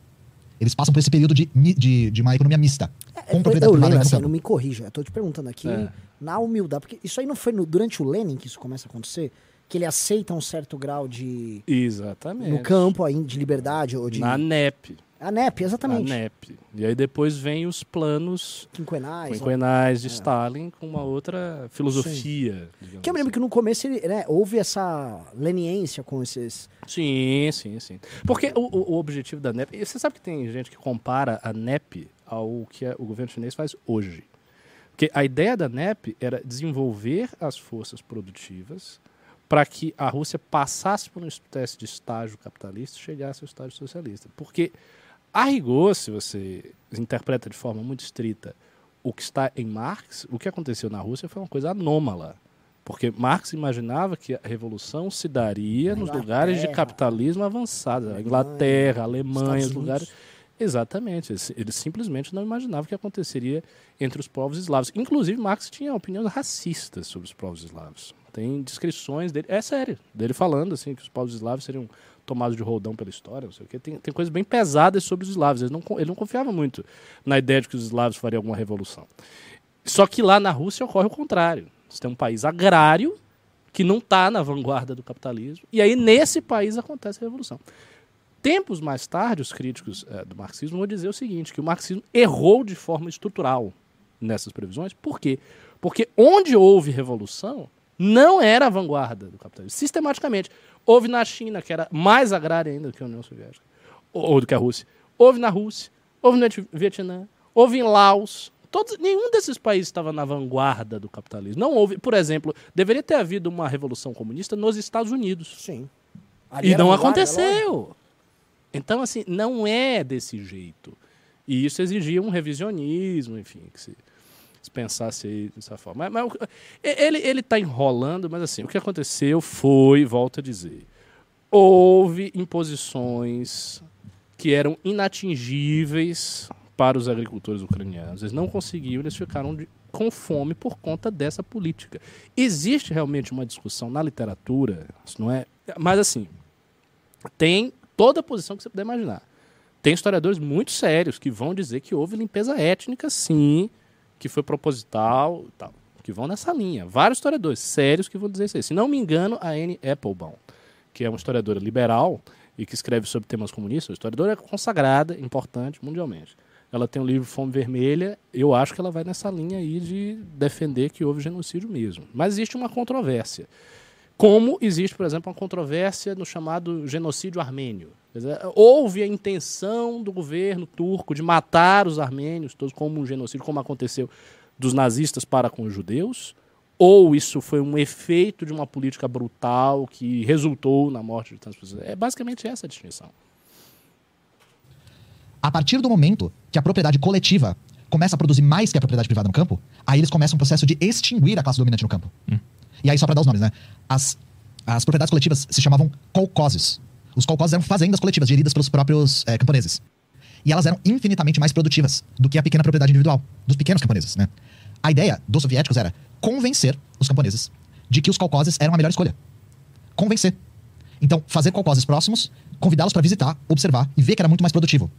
Eles passam por esse período de, de, de uma economia mista, com eu, propriedade eu privada lembro, assim, não me corrija. Eu tô te perguntando aqui, É. na humildade, porque isso aí não foi no- durante o Lenin que isso começa a acontecer? Que ele aceita um certo grau de. Exatamente. no campo aí, de liberdade ou de. Na NEP. A NEP, exatamente. Na NEP. E aí depois vem os planos Quinquenais. ó. quinquenais de Stalin com uma outra filosofia. Que eu me lembro que no começo ele, né, houve essa leniência com esses. Sim, sim, sim. Porque o, o- objetivo da NEP. Você sabe que tem gente que compara a NEP ao que a- o governo chinês faz hoje. Porque a ideia da NEP era desenvolver as forças produtivas para que a Rússia passasse por uma espécie de estágio capitalista e chegasse ao estágio socialista. Porque, a rigor, se você interpreta de forma muito estrita o que está em Marx, o que aconteceu na Rússia foi uma coisa anômala. Porque Marx imaginava que a revolução se daria nos Inglaterra. lugares de capitalismo avançado, Inglaterra, a Alemanha, os lugares. Exatamente. Ele, ele simplesmente não imaginava o que aconteceria entre os povos eslavos. Inclusive, Marx tinha opiniões racistas sobre os povos eslavos. Tem descrições dele, é sério, dele falando assim que os povos eslavos seriam tomados de roldão pela história, não sei o quê. Tem, tem coisas bem pesadas sobre os eslavos. Ele não, ele não confiava muito na ideia de que os eslavos fariam alguma revolução. Só que lá na Rússia ocorre o contrário. Você tem um país agrário que não está na vanguarda do capitalismo, e aí nesse país acontece a revolução. Tempos mais tarde, os críticos eh, do marxismo vão dizer o seguinte, que o marxismo errou de forma estrutural nessas previsões. Por quê? Porque onde houve revolução, não era a vanguarda do capitalismo. Sistematicamente. Houve na China, que era mais agrária ainda do que a União Soviética, ou, ou do que a Rússia. Houve na Rússia, houve no Vietnã, houve em Laos. Todos, nenhum desses países estava na vanguarda do capitalismo. Não houve, por exemplo, deveria ter havido uma revolução comunista nos Estados Unidos. Sim. Ali E não aconteceu. Então, assim, não é desse jeito. E isso exigia um revisionismo, enfim, que se, se pensasse aí dessa forma. Mas, mas ele, ele tá enrolando, mas assim, o que aconteceu foi, volto a dizer, houve imposições que eram inatingíveis para os agricultores ucranianos. Eles não conseguiam, eles ficaram de- com fome por conta dessa política. Existe realmente uma discussão na literatura, não é, mas assim, tem toda a posição que você puder imaginar. Tem historiadores muito sérios que vão dizer que houve limpeza étnica, sim, que foi proposital tal, que vão nessa linha. Vários historiadores sérios que vão dizer isso aí. Se não me engano, a Anne Applebaum, que é uma historiadora liberal e que escreve sobre temas comunistas, uma historiadora consagrada, importante mundialmente. Ela tem um livro Fome Vermelha, eu acho que ela vai nessa linha aí de defender que houve genocídio mesmo. Mas existe uma controvérsia. Como existe, por exemplo, uma controvérsia no chamado genocídio armênio. Houve a intenção do governo turco de matar os armênios todos como um genocídio, como aconteceu dos nazistas para com os judeus, ou isso foi um efeito de uma política brutal que resultou na morte de tantas pessoas. É basicamente essa a distinção. A partir do momento que a propriedade coletiva começa a produzir mais que a propriedade privada no campo, aí eles começam um processo de extinguir a classe dominante no campo. E aí, só pra dar os nomes, né? As, as propriedades coletivas se chamavam kolkhozes. Os kolkhozes eram fazendas coletivas geridas pelos próprios eh, camponeses. E elas eram infinitamente mais produtivas do que a pequena propriedade individual, dos pequenos camponeses, né? A ideia dos soviéticos era convencer os camponeses de que os kolkhozes eram a melhor escolha. Convencer. Então, fazer kolkhozes próximos, convidá-los para visitar, observar e ver que era muito mais produtivo.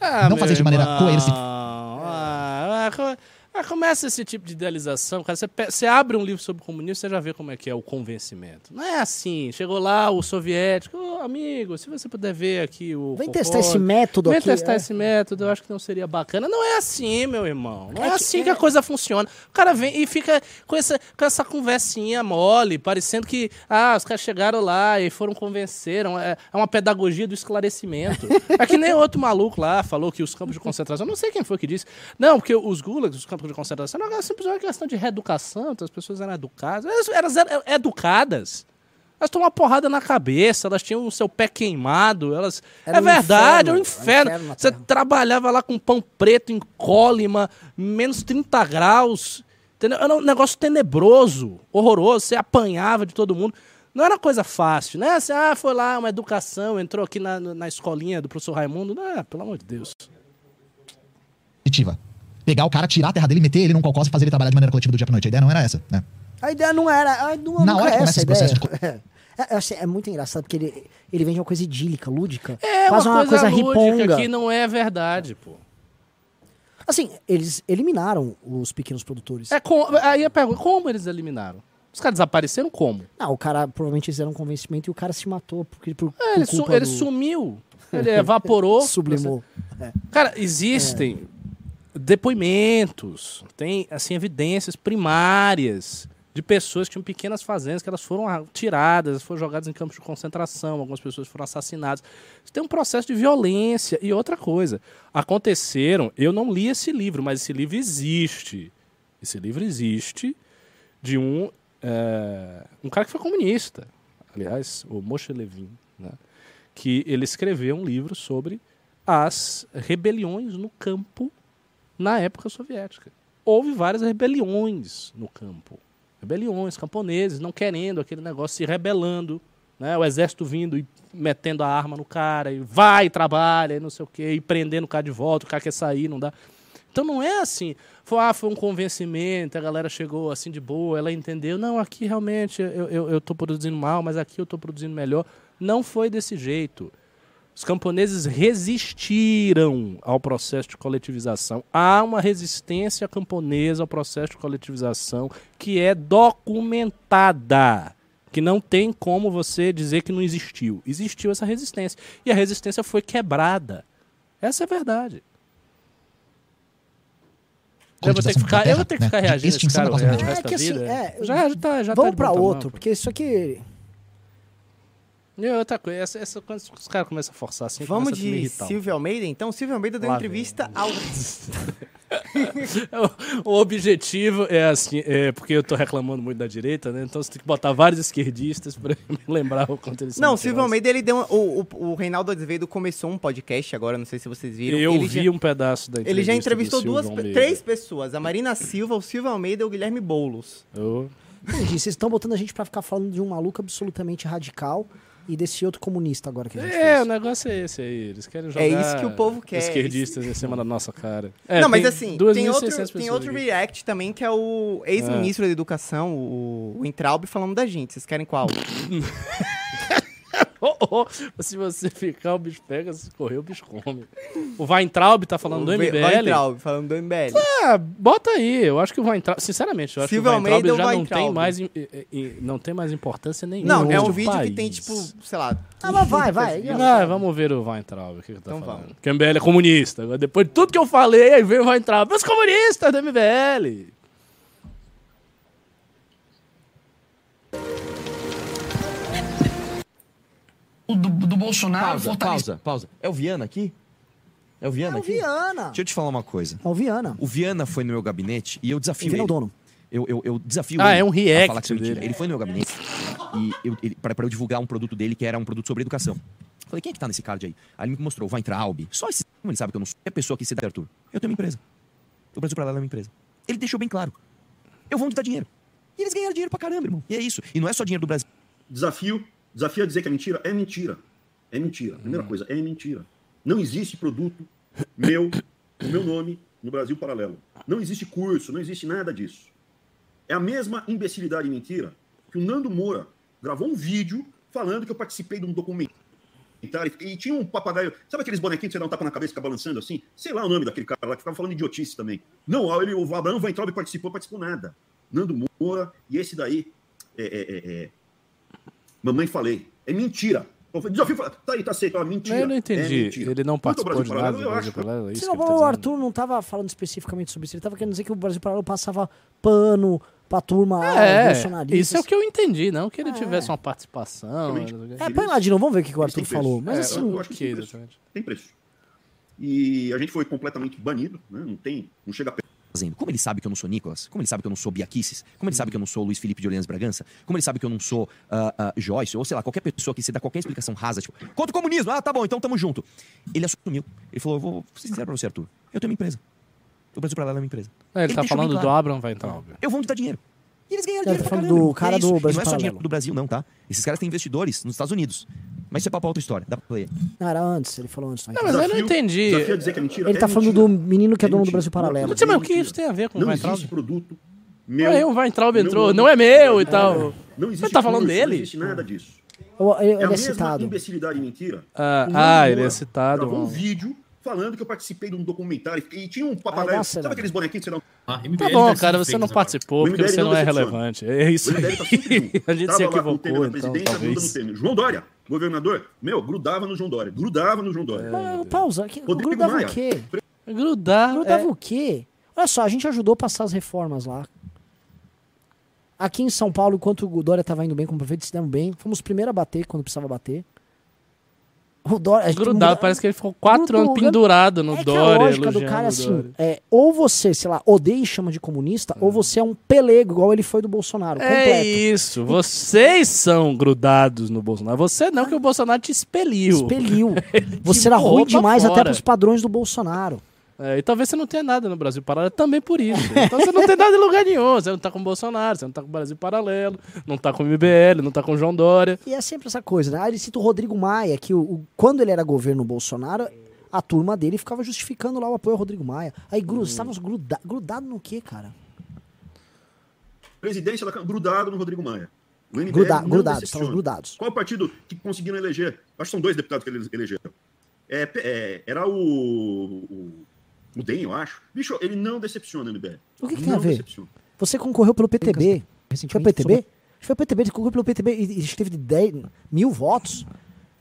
Ah, Não fazer de maneira irmão, coercitiva. Ah, ah, co- ah, começa esse tipo de idealização, cara. Você, você abre um livro sobre comunismo, você já vê como é que é o convencimento. Não é assim. Chegou lá o soviético, ô amigo, se você puder ver aqui o. Vem testar esse método Vem aqui. testar é. esse método, eu acho que não seria bacana. Não é assim, meu irmão. Não é, É que- assim que é- a coisa funciona. O cara vem e fica com essa, com essa conversinha mole, parecendo que, ah, os caras chegaram lá e foram convenceram. É, é uma pedagogia do esclarecimento. é que nem outro maluco lá falou que os campos de concentração, não sei quem foi que disse. Não, porque os gulags, os campos de concentração, não, era simplesmente uma questão de reeducação, então as pessoas eram educadas. Elas eram educadas. Elas tomam uma porrada na cabeça, elas tinham o seu pé queimado, elas. Era é um verdade, é um inferno, inferno. é um inferno Você trabalhava lá com pão preto em cólima, menos 30 graus. Entendeu? Era um negócio tenebroso, horroroso. Você apanhava de todo mundo. Não era coisa fácil, né? Assim, ah, foi lá, uma educação, entrou aqui na, na escolinha do professor Raimundo. Não, pelo amor de Deus. Pegar o cara, tirar a terra dele, meter ele num cocós e fazer ele trabalhar de maneira coletiva do dia pra noite. A ideia não era essa, né? A ideia não era. a- Não, Na hora que é começa essa esse ideia. processo É, eu achei- é muito engraçado porque ele, ele vende uma coisa idílica, lúdica. É quase uma, coisa, lúdica riponga. que não é verdade, pô. Assim, eles eliminaram os pequenos produtores. É com, aí a pergunta, como eles eliminaram? Os caras desapareceram como? Não, o cara provavelmente fizeram um convencimento e o cara se matou porque por, É, por ele, su- ele do- sumiu. Ele evaporou. sublimou. É. Cara, existem depoimentos, tem assim evidências primárias de pessoas que tinham pequenas fazendas que elas foram tiradas, foram jogadas em campos de concentração, algumas pessoas foram assassinadas. Isso tem um processo de violência e outra coisa. Aconteceram, eu não li esse livro, mas esse livro existe. Esse livro existe de um é, um cara que foi comunista, aliás, o Moshe Levin, né? que ele escreveu um livro sobre as rebeliões no campo na época soviética. Houve várias rebeliões no campo. Rebeliões, camponeses não querendo aquele negócio, se rebelando. Né? O exército vindo e metendo a arma no cara, e vai, trabalha, e não sei o quê, e prendendo o cara de volta, o cara quer sair, não dá. Então não é assim, foi, ah, foi um convencimento, a galera chegou assim de boa, ela entendeu, não, aqui realmente eu, eu, eu tô produzindo mal, mas aqui eu estou produzindo melhor. Não foi desse jeito. Os camponeses resistiram ao processo de coletivização. Há uma resistência camponesa ao processo de coletivização que é documentada. Que não tem como você dizer que não existiu. Existiu essa resistência. E a resistência foi quebrada. Essa é a verdade. Eu vou ter que ficar, eu vou ter que né? ficar De reagindo extinção cara da resto É que assim, é, já, já tá, já Vamos tá tamanho, outro, porque isso aqui. E outra coisa, essa, essa, quando os caras começam a forçar assim, Vamos me de irritar Silvio Almeida, então? Silvio Almeida deu Lá entrevista ao. o, o objetivo é assim, é porque eu tô reclamando muito da direita, né? Então você tem que botar vários esquerdistas pra me lembrar o quanto eles Não, Silvio. Almeida, ele deu. uma- O, o, o Reinaldo Azevedo começou um podcast agora, não sei se vocês viram. Eu ele vi já, um pedaço da entrevista. Ele já entrevistou duas, Almeida. três pessoas: a Marina Silva, o Silvio Almeida e o Guilherme Boulos. Entendi, vocês estão botando a gente pra ficar falando de um maluco absolutamente radical e desse outro comunista agora que a gente É, o fez. negócio é esse aí. Eles querem jogar. É isso que o povo quer, Esquerdistas em cima da nossa cara. É, não, mas assim, 2.600 tem outro, pessoas tem outro aqui. react também que é o ex-ministro da Educação, o, o Entraub, falando da gente. Vocês querem qual? Oh, oh, se você ficar, o bicho pega, se correr, o bicho come. O Weintraub tá falando do o Ve- MBL. Weintraub, falando do MBL. Ah, bota aí. Eu acho que o Weintraub, sinceramente, eu acho Silvio que o Weintraub Almeida ou já não Weintraub? tem mais não tem mais importância nenhuma. Não, é um vídeo que país. tem, tipo, sei lá. Ah, mas vai, 15 vai. Ah, vamos ver o Weintraub, o que, que tá Então falando. vamos. Que o MBL é comunista. Agora, depois de tudo que eu falei, aí veio o Weintraub. Os comunistas do MBL. Do, do Bolsonaro Pausa, pausa, pausa. É o Viana aqui? É o Viana É o aqui? Viana. Deixa eu te falar uma coisa. É o Viana. O Viana foi no meu gabinete e eu desafio O Viana é o ele. dono. Eu, eu, eu desafio Ah, ele é um react falar que é mentira. dele. Ele foi no meu gabinete e eu, ele, para, para eu divulgar um produto dele que era um produto sobre educação. Falei, quem é que tá nesse card aí? Aí ele me mostrou, vai entrar Albi. Só esse. Como ele sabe que eu não sou a pessoa que se dá Arthur. Eu tenho uma empresa. O Brasil Paralelo é uma empresa. Ele deixou bem claro. Eu vou te dar dinheiro. E eles ganharam dinheiro pra caramba, irmão. E é isso. E não é só dinheiro do Brasil. Desafio, desafio a dizer que é mentira? É mentira. É mentira. Primeira coisa, é mentira. Não existe produto meu, o meu nome, no Brasil Paralelo. Não existe curso, não existe nada disso. É a mesma imbecilidade e mentira que o Nando Moura gravou um vídeo falando que eu participei de um documentário e tinha um papagaio. Sabe aqueles bonequinhos que você dá um tapa na cabeça e fica balançando assim? Sei lá o nome daquele cara lá que ficava falando idiotice também. Não, ele, o Abraão Weintraub participou, participou nada. Nando Moura e esse daí, é, é, é, é, Mamãe Falei. É mentira. Desafio tá aí, tá aceito. ó, mentira. Eu não entendi. É. Ele não participou de nada do Paralelo, eu Brasil acho. Paralelo, é isso não, tá o? Arthur não tava falando especificamente sobre isso. Ele tava querendo dizer que o Brasil Paralelo passava pano pra turma É, isso é o que eu entendi, não que ele tivesse uma participação. É, põe lá de novo, vamos ver o que, o Arthur falou. Mas É, assim, eu acho que tem preço. Tem preço. E a gente foi completamente banido, né? Não tem, não chega perto. Fazendo? Como ele sabe que eu não sou Nicolas? Como ele sabe que eu não sou Biaquices? Como ele sabe que eu não sou Luiz Felipe de Orleans Bragança? Como ele sabe que eu não sou ah, ah, Joyce? Ou sei lá, qualquer pessoa que se dá qualquer explicação rasa, tipo, contra o comunismo, ah, tá bom, então tamo junto. Ele assumiu. Ele falou, eu vou ser sincero pra você, Arthur. Eu tenho uma empresa. O Brasil Paralelo é uma empresa. É, ele, tá deixou bem falando do claro. Abraham Weintraub. Eu vou onde dá dinheiro. E eles ganharam Ele dinheiro tá pra falando do cara É do E Brasil não é só dinheiro do Brasil, não, tá? Esses caras têm investidores nos Estados Unidos. Mas isso é pra outra história. Dá pra ler. não, era antes, ele falou antes. Não, mas eu não entendi. É mentira. Ele é tá falando mentira. do menino que é É dono do mentira. Brasil Paralelo. Mas, mas o que isso tem a ver com o Não Weintraub? existe produto meu. Aí o Weintraub entrou, não é meu e tal. Não existe Você tá falando curso, dele? Não existe nada disso. Eu- eu- É ele a é mesma citado. imbecilidade e mentira. Ah, ah, ele é citado. Gravou um vídeo falando que eu participei de um documentário e tinha um Ai, papagaio. Sabe não. aqueles bonequinhos que você dá um Ah, Tá bom, deve cara, ser você não participou porque você não não é relevante. É isso tá. A gente se Tava equivocou, então, talvez. João Dória, governador, meu, grudava no João Dória. Grudava no João Dória. Mas, pausa, que, Rodrigo grudava Maia. o quê? Grudar. Grudava é- o quê? Olha só, a gente ajudou a passar as reformas lá. Aqui em São Paulo, enquanto o Dória tava indo bem como prefeito, se deram bem. Fomos os primeiros a bater quando precisava bater. O Dória. Grudado, muda- parece que ele ficou quatro anos pendurado no é que Dória. a lógica do cara é assim, é, ou você, sei lá, odeia e chama de comunista, ou você é um pelego, igual ele foi do Bolsonaro, É completo. isso, vocês são grudados no Bolsonaro. Você não, que o Bolsonaro te expeliu. Expeliu. Você era ruim demais até fora. pros padrões do Bolsonaro. É, e talvez você não tenha nada no Brasil Paralelo também por isso. Então você não tem nada em lugar nenhum. Você não tá com o Bolsonaro, você não tá com o Brasil Paralelo, não tá com o MBL, não tá com o João Dória. E é sempre essa coisa, né? Aí ele cita o Rodrigo Maia, que o, o- quando ele era governo Bolsonaro, a turma dele ficava justificando lá o apoio ao Rodrigo Maia. Aí gru, estávamos gruda, grudados no quê, cara? Presidência da Câmara, grudado no Rodrigo Maia. O MBL Gruda, grudados, estávamos grudados. Qual o partido que conseguiram eleger? Acho que são dois deputados que eles elegeram. É, é, era o, o, o DEM, eu acho. Bicho, ele não decepciona no MBL. O que, que não tem a ver? Decepciona. Você concorreu pelo PTB. Foi o PTB? sobre- Acho que Foi o PTB, ele concorreu pelo PTB e e teve 10 mil votos.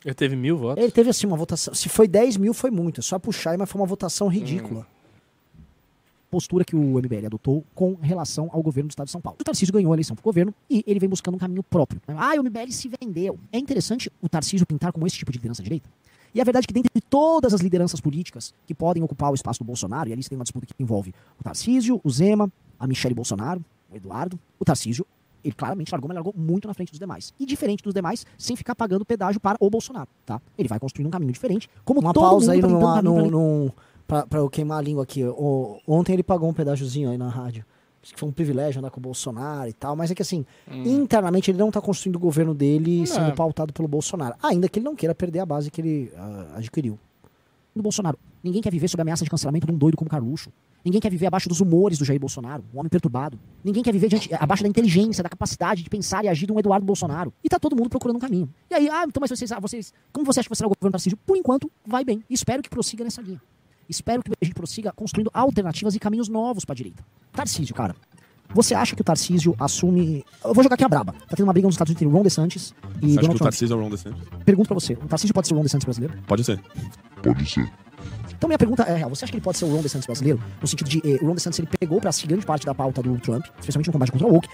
Ele teve mil votos. Ele teve assim uma votação. Se foi 10 mil, foi muito. É só puxar, mas foi uma votação ridícula. Postura que o MBL adotou com relação ao governo do estado de São Paulo. O Tarcísio ganhou a eleição pro governo e ele vem buscando um caminho próprio. Ah, o MBL se vendeu. É interessante o Tarcísio pintar como esse tipo de liderança direita? E a verdade é que dentre todas as lideranças políticas que podem ocupar o espaço do Bolsonaro, e ali você tem uma disputa que envolve o Tarcísio, o Zema, a Michele Bolsonaro, o Eduardo, o Tarcísio, ele claramente largou, mas largou muito na frente dos demais. E diferente dos demais, sem ficar pagando pedágio para o Bolsonaro, tá? Ele vai construindo um caminho diferente, como uma Todo pausa mundo aí tá num, num, pra, pra eu queimar a língua aqui. O- ontem ele pagou um pedágiozinho aí na rádio. Que foi um privilégio andar com o Bolsonaro e tal, mas é que assim, internamente ele não tá construindo o governo dele sendo pautado pelo Bolsonaro. Ainda que ele não queira perder a base que ele ah, adquiriu. Do Bolsonaro. Ninguém quer viver sob a ameaça de cancelamento de um doido como Carluxo. Ninguém quer viver abaixo dos humores do Jair Bolsonaro, um homem perturbado. Ninguém quer viver diante, abaixo da inteligência, da capacidade de pensar e agir de um Eduardo Bolsonaro. E tá todo mundo procurando um caminho. E aí, ah, então, mas vocês, ah, vocês como você acha que será o governo Tarcísio? Por enquanto, vai bem. E espero que prossiga nessa linha. Espero que a gente prossiga construindo alternativas e caminhos novos pra direita. Tarcísio, cara. Você acha que o Tarcísio assume. Eu vou jogar aqui a braba. Tá tendo uma briga nos Estados Unidos entre o Ron DeSantis e Você acha Donald que o Trump. Tarcísio é o Ron DeSantis? Pergunto pra você: o Tarcísio pode ser o Ron DeSantis brasileiro? Pode ser. Então minha pergunta é real. Você acha que ele pode ser o Ron DeSantis brasileiro? No sentido de eh, o Ron DeSantis ele pegou pra si grande parte da pauta do Trump, especialmente no combate contra o woke.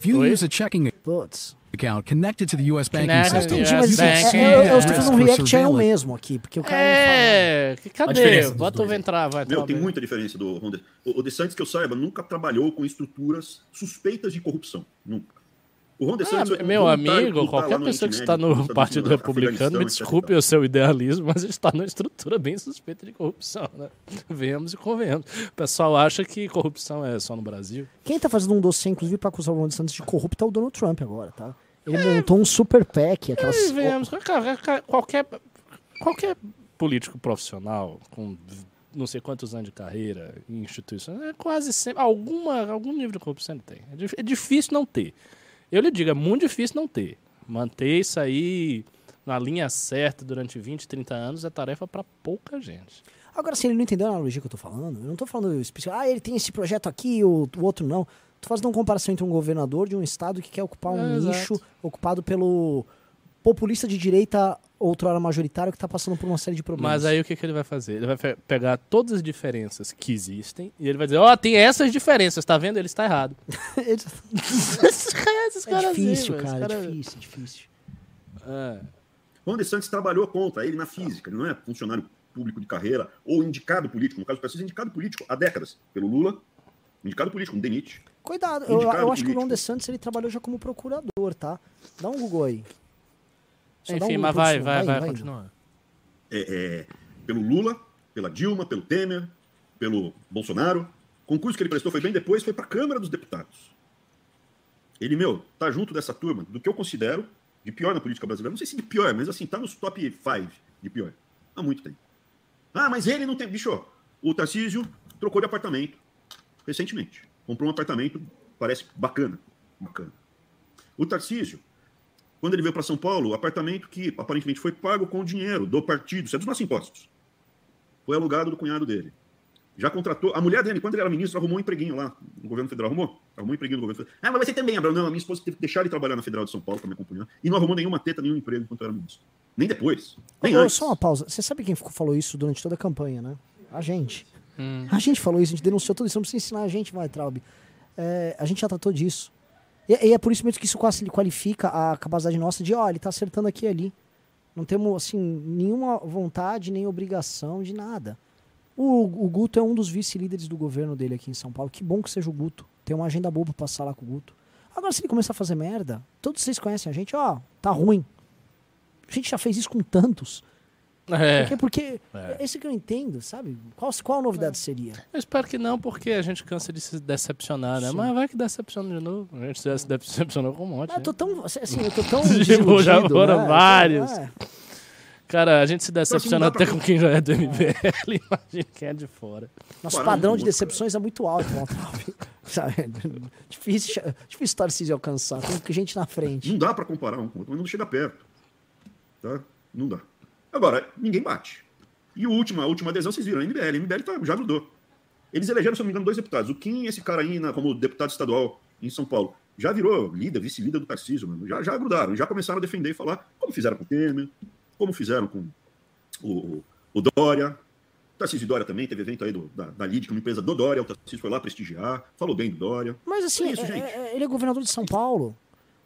If you Oi? use a checking Putz. account connected to the U.S. banking Connected, system, yes, Entendi, mas é, eu, eu the estou fazendo um react surveillance. mesmo aqui, porque o cara É, que- cadê? Bota o dois. Ventrar, vai. Meu, tá tem bem. muita diferença do Ron De... O o DeSantis, que eu saiba, nunca trabalhou com estruturas suspeitas de corrupção. Nunca. O Ron DeSantis Ah, foi meu amigo, lá qualquer pessoa que está no Partido Republicano, me desculpe o seu idealismo, mas está numa estrutura bem suspeita de corrupção, né? Venhamos e convenhamos. O pessoal acha que corrupção é só no Brasil. Quem tá fazendo um dossiê, inclusive, pra acusar o Ron DeSantis de corrupto é o Donald Trump agora, tá? Ele montou um super PAC, aquelas... Cara, cara, qualquer, qualquer político profissional com não sei quantos anos de carreira em instituições, é quase sempre, alguma, algum nível de corrupção ele tem. É, é difícil não ter. Eu lhe digo, é muito difícil não ter. Manter isso aí na linha certa durante 20, 30 anos é tarefa para pouca gente. Agora, se ele não entendeu a analogia que eu tô falando, eu não tô falando específico, ah, ele tem esse projeto aqui, o, o outro não. Tô fazendo uma comparação entre um governador de um estado que quer ocupar um É, exato. nicho ocupado pelo populista de direita, outrora majoritário, que tá passando por uma série de problemas. Mas aí o que, que ele vai fazer? Ele vai pegar todas as diferenças que existem e ele vai dizer, ó, tem essas diferenças, tá vendo? Ele está errado. Esses caras- esses é difícil, velho, cara, esses é caras- difícil, é difícil. É. De Santos trabalhou contra ele na física, ele não é funcionário público de carreira ou indicado político, no caso do Tarcísio, é indicado político há décadas, pelo Lula, indicado político, um Denit. Cuidado, eu, Indicado eu acho que o político. Ron DeSantis ele trabalhou já como procurador, tá? Dá um Google aí. Só um Enfim, Google, mas vai, vai, vai, indo. continua. É, é, pelo Lula, pela Dilma, pelo Temer, pelo Bolsonaro. O concurso que ele prestou foi bem depois, foi para a Câmara dos Deputados. Ele, meu, tá junto dessa turma, do que eu considero de pior na política brasileira. Não sei se de pior, mas assim, tá nos top 5 de pior. Há muito tempo. Ah, mas ele não tem. Bicho, o Tarcísio trocou de apartamento recentemente. Comprou um apartamento, parece bacana. Bacana. O Tarcísio, quando ele veio para São Paulo, o apartamento que aparentemente foi pago com o dinheiro do partido, isso é dos nossos impostos. Foi alugado do cunhado dele. Já contratou. A mulher dele, quando ele era ministro, arrumou um empreguinho lá no governo federal. Arrumou? Arrumou um empreguinho no governo federal. Ah, mas você também, Abraão. Não, a minha esposa teve que deixar ele trabalhar na Federal de São Paulo para me acompanhar. E não arrumou nenhuma teta, nenhum emprego enquanto era ministro. Nem depois. Nem antes. Só uma pausa. Você sabe quem falou isso durante toda a campanha, né? A gente. Hum. A gente falou isso, a gente denunciou tudo isso. Não precisa ensinar a gente, vai, Traub. É, a gente já tratou disso. E, e é por isso mesmo que isso quase qualifica a capacidade nossa de, ó, ele tá acertando aqui e ali. Não temos, assim, nenhuma vontade, nem obrigação de nada. O, o Guto é um dos vice-líderes do governo dele aqui em São Paulo. Que bom que seja o Guto. Tem uma agenda boa pra passar lá com o Guto. Agora, se ele começar a fazer merda, todos vocês conhecem a gente, ó, tá ruim. A gente já fez isso com tantos. É. Porque, porque É. é isso que eu entendo, sabe? Qual, qual a novidade seria? Eu espero que não, porque a gente cansa de se decepcionar, né? Sim. Mas vai que decepciona de novo. A gente já se decepcionou com um monte. Mas eu né? tô tão. Assim, eu tô tão. Tipo, já foram né? vários. É. Cara, a gente se decepciona até com quem já é do MBL. Imagina quem é de fora. Nosso Parar padrão de decepções é muito alto. Sabe? Difícil, difícil Tarcísio alcançar. Tem gente na frente. Não dá para comparar um com o outro, mas não chega perto. Tá? Não dá. Agora, ninguém bate. E o último, a última adesão, vocês viram, a MBL. A MBL tá, já grudou. Eles elegeram, se não me engano, dois deputados. O Kim, esse cara aí, na- como deputado estadual em São Paulo, já virou líder, vice-líder do Tarcísio, mano. Já, já grudaram, já começaram a defender e falar, como fizeram com o Temer, como fizeram com o, o, Dória. O Tarcísio e Dória também, teve evento aí do, da, da LID, que é uma empresa do Dória, o Tarcísio foi lá prestigiar, falou bem do Dória. Mas assim, É isso, é- gente. é- ele é governador de São Paulo.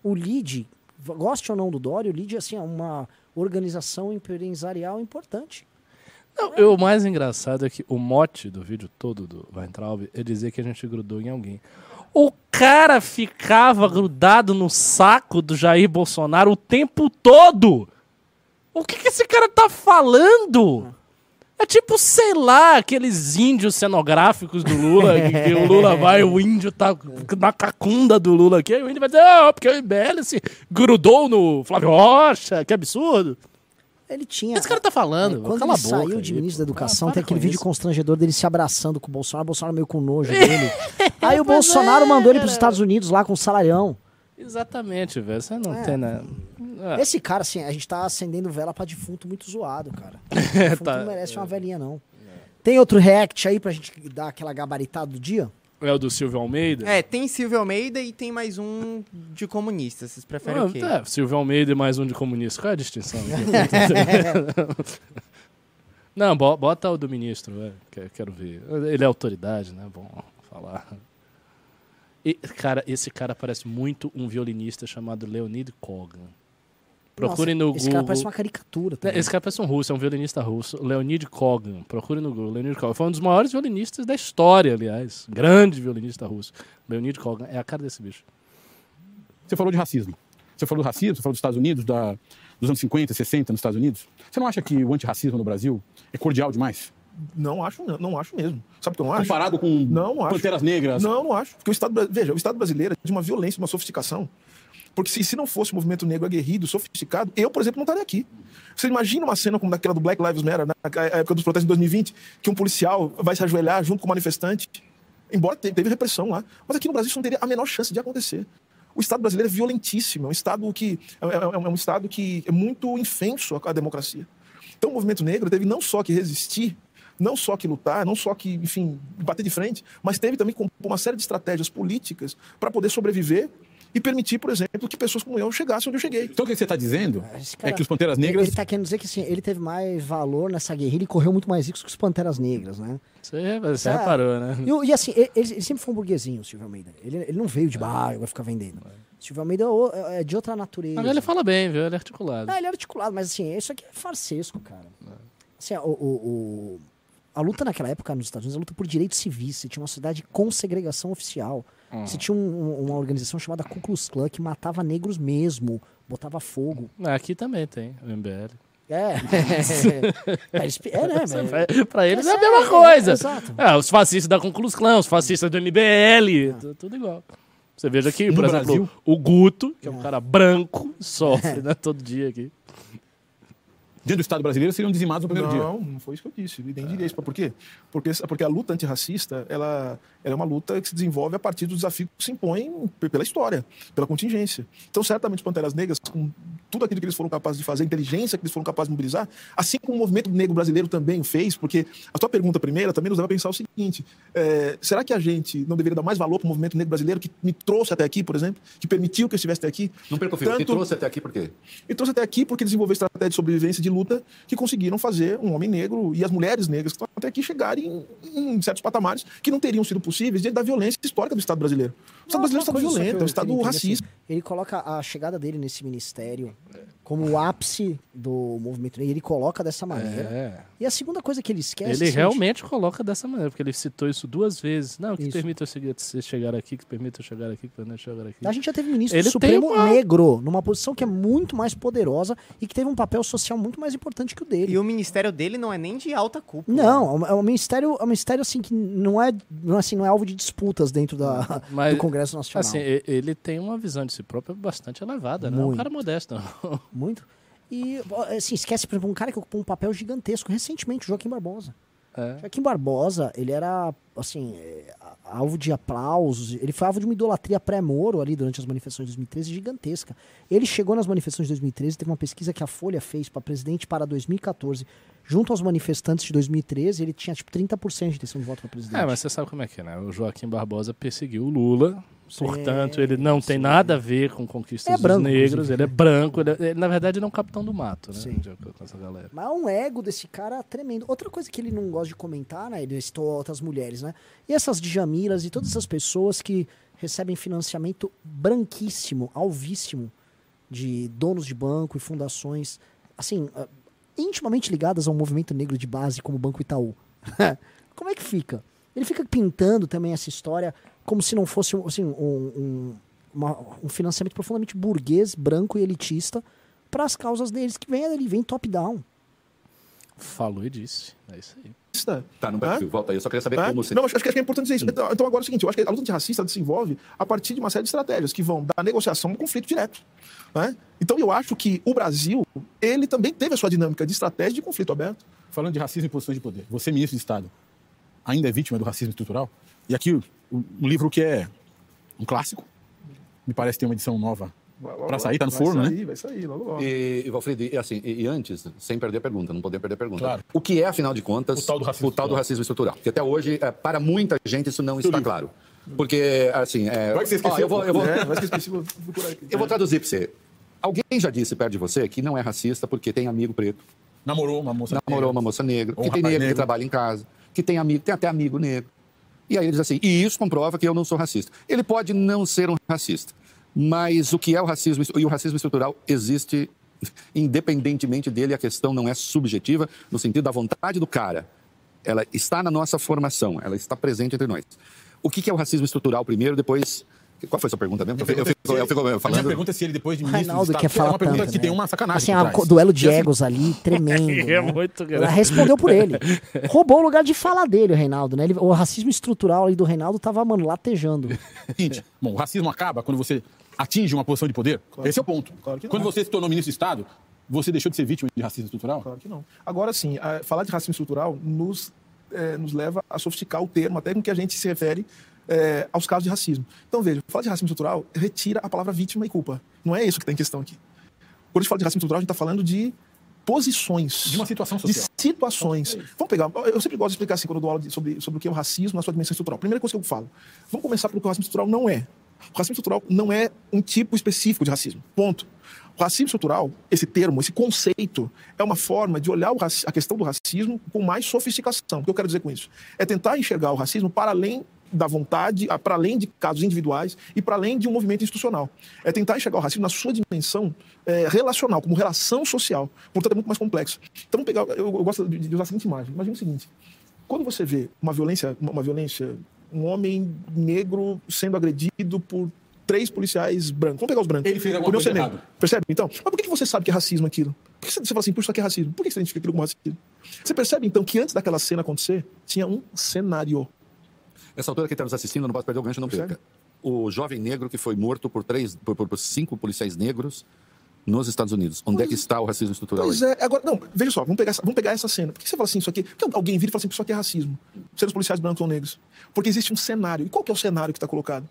O LID, goste ou não do Dória, o LID assim, é uma organização empresarial importante. Não, e o mais engraçado é que o mote do vídeo todo do Weintraub é dizer que a gente grudou em alguém. O cara ficava grudado no saco do Jair Bolsonaro o tempo todo. O que, que esse cara tá falando? É tipo, sei lá, aqueles índios cenográficos do Lula, que, que o Lula vai, o índio tá na cacunda do Lula aqui, aí o índio vai dizer, ah, porque o IBL se grudou no Flávio Rocha, que absurdo. Ele tinha. Esse cara tá falando, É, quando cala ele a boca saiu de aí, ministro da. Educação, Ah, tem aquele vídeo isso. constrangedor dele se abraçando com o Bolsonaro, o Bolsonaro meio com nojo dele. Aí o Bolsonaro mandou ele para os Estados Unidos lá com um salarião. Exatamente, velho. Você não É. tem nada. Ah, Esse cara, assim, a gente tá acendendo vela pra defunto muito zoado, cara. Defunto tá, não merece uma velhinha, não. Tem outro react aí pra gente dar aquela gabaritada do dia? É o do Silvio Almeida? É, tem Silvio Almeida e tem mais um de comunista. Vocês preferem Ah, o quê? é, Silvio Almeida e mais um de comunista. Qual é a distinção? não, bo- bota o do ministro, é, que- quero ver. Ele é autoridade, né? Bom falar. E, cara, esse cara parece muito um violinista chamado Leonid Kogan. Procurem Nossa, no Esse Google. cara parece uma caricatura. É, também. Esse cara parece um russo, é um violinista russo, Leonid Kogan. Procure no Google, Leonid Kogan. Foi um dos maiores violinistas da história, aliás. Grande violinista russo. Leonid Kogan. É a cara desse bicho. Você falou de racismo. Você falou do racismo, você falou dos Estados Unidos, da- dos anos 50, 60 nos Estados Unidos. Você não acha que o antirracismo no Brasil é cordial demais? Não acho, não, acho mesmo. Sabe o que eu não acho? Comparado com Não, não. Panteras Negras? Não, não acho. Porque o Estado, veja, o Estado brasileiro é de uma violência, de uma sofisticação. Porque se, se não fosse o movimento negro aguerrido, sofisticado, eu, por exemplo, não estaria aqui. Você imagina uma cena como daquela do Black Lives Matter, na época dos protestos de 2020, que um policial vai se ajoelhar junto com o manifestante, embora te- teve repressão lá. Mas aqui no Brasil isso não teria a menor chance de acontecer. O Estado brasileiro é violentíssimo, é um Estado que é, é- é um Estado que é muito infenso à democracia. Então o movimento negro teve não só que resistir, não só que lutar, não só que, enfim, bater de frente, mas teve também uma série de estratégias políticas para poder sobreviver e permitir, por exemplo, que pessoas como eu chegassem onde eu cheguei. Então o que você está dizendo Esse é cara- que os Panteras Negras. ele tá querendo dizer que assim, ele teve mais valor nessa guerrilha e correu muito mais riscos que os Panteras Negras, né? Você, você Ah, reparou, né? E, e assim, ele, ele sempre foi um burguesinho, o Silvio Almeida. Ele, ele não veio de bairro, vai ficar vendendo. O Silvio Almeida é é de outra natureza. Mas ele fala bem, viu? Ele é articulado. Não, ele é articulado, mas assim, isso aqui é farsesco, cara. Assim, o, o- o- a luta naquela época nos Estados Unidos, a luta por direitos civis. Você tinha uma cidade com segregação oficial. Hum. Você tinha um- um- uma organização chamada Ku Klux Klan que matava negros mesmo, botava fogo. Aqui também tem, o MBL. É. é, eles- é, né, mas- pra eles é a Mas mesma é, coisa. exato. É, os fascistas da Ku Klux Klan, os fascistas do MBL, tu- tudo igual. Você veja aqui, No por exemplo, Brasil- o Guto, que é um cara branco, sofre né, todo dia aqui. Dentro do Estado brasileiro seriam dizimados no primeiro dia. Não, não foi isso que eu disse. Eu nem diria isso. Por quê? Porque, porque a luta antirracista ela, ela é uma luta que se desenvolve a partir dos desafios que se impõem p- pela história, pela contingência. Então, certamente, os Panteras Negras, com tudo aquilo que eles foram capazes de fazer, a inteligência que eles foram capazes de mobilizar, assim como o movimento negro brasileiro também o fez, porque a tua pergunta primeira também nos leva a pensar o seguinte: é, será que a gente não deveria dar mais valor para o movimento negro brasileiro que me trouxe até aqui, por exemplo, que permitiu que eu estivesse até aqui? Não perca o fio. Que Tanto- trouxe até aqui por quê? e trouxe até aqui porque desenvolveu estratégia de sobrevivência e de luta que conseguiram fazer um homem negro e as mulheres negras que estão até aqui chegarem em, certos patamares que não teriam sido possíveis diante da violência histórica do Estado brasileiro. O Estado brasileiro é um Estado violento, é um Estado racista. assim, ele coloca a chegada dele nesse ministério como o ápice do movimento negro. Ele coloca dessa maneira. É. E a segunda coisa que ele esquece. é Ele realmente coloca dessa maneira, porque ele citou isso duas vezes. Não, que Isso. permita eu chegar- você chegar aqui, que permita eu chegar aqui, que permita eu chegar aqui. A gente já teve ministro Ele do Supremo uma- negro, numa posição que é muito mais poderosa e que teve um papel social muito mais importante que o dele. E o ministério dele não é nem de alta cúpula. Não, é um- é um ministério, é um ministério assim que não é, não é assim, não é alvo de disputas dentro da, Mas, do Congresso Nacional. Assim, ele tem uma visão de si próprio bastante elevada, né? É um Muito. cara modesto. Muito. E assim, esquece, por exemplo, um cara que ocupou um papel gigantesco recentemente, o Joaquim Barbosa. É. Joaquim Barbosa, ele era, assim, alvo de aplausos, ele foi alvo de uma idolatria pré-Moro ali durante as manifestações de 2013 gigantesca. Ele chegou nas manifestações de 2013, teve uma pesquisa que a Folha fez para presidente para 2014. Junto aos manifestantes de 2013, ele tinha tipo 30% de intenção de voto para presidente. É, mas você sabe como é que é, né? O Joaquim Barbosa perseguiu o Lula, portanto, ele não tem nada a ver com conquistas É branco, dos negros, inclusive. ele é branco, ele é- ele, na verdade ele é um capitão do mato, né? Sim. De acordo com essa galera. Mas é um ego desse cara tremendo. Outra coisa que ele não gosta de comentar, né? Ele citou outras mulheres, né? E essas Djamilas e todas essas pessoas que recebem financiamento branquíssimo, alvíssimo, de donos de banco e fundações, assim, ah, intimamente ligadas ao movimento negro de base, como o Banco Itaú. como é que fica? Ele fica pintando também essa história como se não fosse um, assim, um, um, uma- um financiamento profundamente burguês, branco e elitista para as causas deles, que vem ali, vem top-down. Falou e disse. É isso aí. Tá no perfil, volta aí. Eu só queria saber como você. Não, acho, acho que é importante dizer isso. Então, então agora é o seguinte, eu acho que a luta antirracista desenvolve a partir de uma série de estratégias que vão da negociação ao conflito direto. né? Então eu acho que o Brasil, ele também teve a sua dinâmica de estratégia de conflito aberto. Falando de racismo e posições de poder, você, ministro de Estado, ainda é vítima do racismo estrutural? E aqui, um livro que é um clássico, me parece ter uma edição nova para sair, tá no vai forno, sair, né? Vai sair, logo logo. E, e Valfrido, e assim, e, e antes, sem perder a pergunta, não poder perder a pergunta. Claro. O que é, afinal de contas, O tal do racismo do racismo estrutural? Porque até hoje, eh, para muita gente, isso não está claro. Porque, assim. É, Vai que você esqueceu. ó, eu vou, eu vou, É, vai que eu esqueci, vou procurar aqui. eu vou traduzir para você. Alguém já disse perto de você que não é racista porque tem amigo preto, Namorou uma moça namorou negra. uma moça negra, Ou que um tem rapaz negro, que negro. trabalha em casa, que tem amigo, tem até amigo negro. E aí ele diz assim, e isso comprova que eu não sou racista. Ele pode não ser um racista, mas o que é o racismo e o racismo estrutural existe independentemente dele, a questão não é subjetiva no sentido da vontade do cara. Ela está na nossa formação, ela está presente entre nós. O que é o racismo estrutural primeiro, depois qual foi a sua pergunta mesmo? Eu fico, eu fico, eu fico A minha falando. pergunta é se ele, depois de O ministro Reinaldo quer Estado, é falar uma pergunta tanto, que né? tem uma sacanagem Assim, por a, trás. o duelo de egos ali, tremendo. É né? muito Ela grande. respondeu por ele. Roubou o lugar de falar dele, o Reinaldo, né? Ele- o racismo estrutural ali do Reinaldo tava, mano, latejando. Seguinte, bom, o racismo acaba quando você atinge uma posição de poder? Esse é o ponto. Claro quando você se tornou ministro de Estado, você deixou de ser vítima de racismo estrutural? Claro que não. Agora sim, falar de racismo estrutural nos, eh, nos leva a sofisticar o termo, até com que a gente se refere eh, aos casos de racismo. Então veja, falar de racismo estrutural retira a palavra vítima e culpa. Não é isso que está em questão aqui. Quando a gente fala de racismo estrutural, a gente está falando de posições. De uma situação De social. situações. Vamos pegar. Eu sempre gosto de explicar assim quando eu dou aula de- sobre, sobre o que é o racismo na sua dimensão estrutural. Primeira coisa que eu falo. Vamos começar pelo que o racismo estrutural não é. O racismo estrutural não é um tipo específico de racismo. Ponto. O racismo estrutural, esse termo, esse conceito, é uma forma de olhar a questão do racismo com mais sofisticação. O que eu quero dizer com isso? É tentar enxergar o racismo para além da vontade, para além de casos individuais e para além de um movimento institucional. É tentar enxergar o racismo na sua dimensão eh, relacional, como relação social. Portanto, é muito mais complexo. Então, pegar, eu, eu gosto de, de usar a seguinte imagem. Imagina o seguinte: quando você vê uma violência, uma violência, um homem negro sendo agredido por três policiais brancos. Vamos pegar os brancos. Ele fez alguma coisa negro. errada. Percebe? Então, mas por que você sabe que é racismo aquilo? Por que você fala assim, puxa, isso aqui é racismo? Por que você identifica aquilo como racismo? Você percebe, então, que antes daquela cena acontecer, tinha um cenário. Essa altura que está nos assistindo, não posso perder o gancho, não perca. O jovem negro que foi morto por, três, por, por- por cinco policiais negros nos Estados Unidos. Onde é que está o racismo estrutural Pois aí? é, agora, não, veja só, vamos pegar, essa, vamos pegar essa cena. Por que você fala assim, isso aqui? Porque alguém vira e fala assim, isso aqui é racismo. Sendo os policiais brancos ou negros. Porque existe um cenário. E qual que é o cenário que está colocado?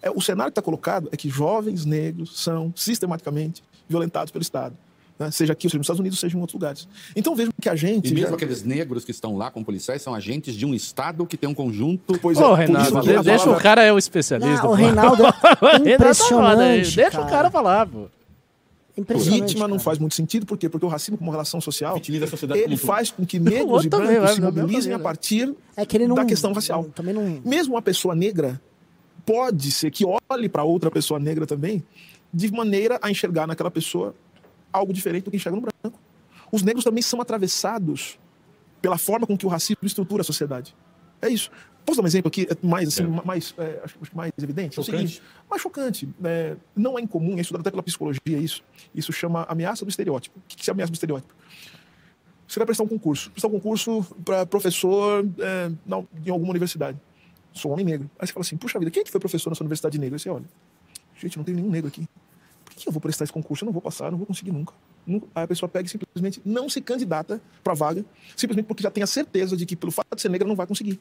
É, o cenário que está colocado é que jovens negros são sistematicamente violentados pelo Estado. né? Seja aqui, seja nos Estados Unidos, seja em outros lugares. Então vejam que a gente. E mesmo já- aqueles negros que estão lá com policiais são agentes de um Estado que tem um conjunto. Pois Ô, é, de- a deixa palavra- o cara é o especialista. Não, o pô. Reinaldo é O Reinaldo tá foda aí, impressionante, Deixa o cara. cara falar, pô. Impressionante. Vítima não faz muito sentido, por quê? Porque o racismo como relação social, ele faz com que negros e também brancos vai se mesma mobilizem a partir É que ele não, da questão racial. não- Também não. mesmo uma pessoa negra pode ser que olhe para outra pessoa negra também de maneira a enxergar naquela pessoa algo diferente do que enxerga no branco. Os negros também são atravessados pela forma com que o racismo estrutura a sociedade. É isso. Posso dar um exemplo aqui é mais, assim, mais, é, acho que mais evidente? É o Chocante. seguinte, mais chocante. é, não é incomum, é estudado até pela psicologia isso. Isso chama ameaça do estereótipo. O que que é ameaça do estereótipo? Você vai prestar um concurso. Prestar um concurso para professor é, na- em alguma universidade. Sou homem negro. Aí você fala assim, puxa vida, quem é que foi professor na sua universidade negra? Aí você olha, gente, não tem nenhum negro aqui. Por que eu vou prestar esse concurso? Eu não vou passar, eu não vou conseguir nunca. Nunca. Aí a pessoa pega e simplesmente não se candidata para a vaga, simplesmente porque já tem a certeza de que pelo fato de ser negra não vai conseguir.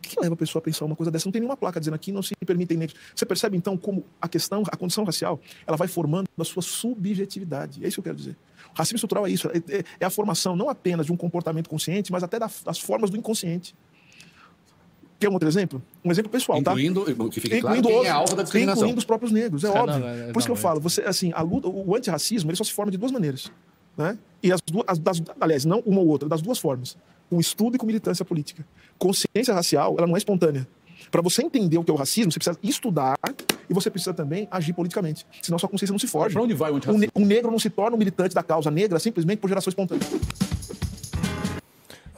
O que, que leva a pessoa a pensar uma coisa dessa? Não tem nenhuma placa dizendo aqui não se permitem negros. Você percebe então como a questão, a condição racial, ela vai formando a sua subjetividade. É isso que eu quero dizer. O racismo estrutural é isso. É, é- é a formação não apenas de um comportamento consciente, mas até da- das formas do inconsciente. Quer um outro exemplo? Um exemplo pessoal, tá? Incluindo, que fique claro, incluindo quem outros, é alvo da discriminação. incluindo os próprios negros, é Ah, não, óbvio. não, não, Por isso que eu não, falo, você, assim, a luta, o antirracismo, ele só se forma de duas maneiras, né? E as duas, as, das, aliás, não uma ou outra, das duas formas, com estudo e com militância política. Consciência racial, ela não é espontânea. Para você entender o que é o racismo, você precisa estudar e você precisa também agir politicamente. Senão sua consciência não se forma. Pra onde vai o antirracismo? ne- o negro não se torna um militante da causa negra simplesmente por geração espontânea.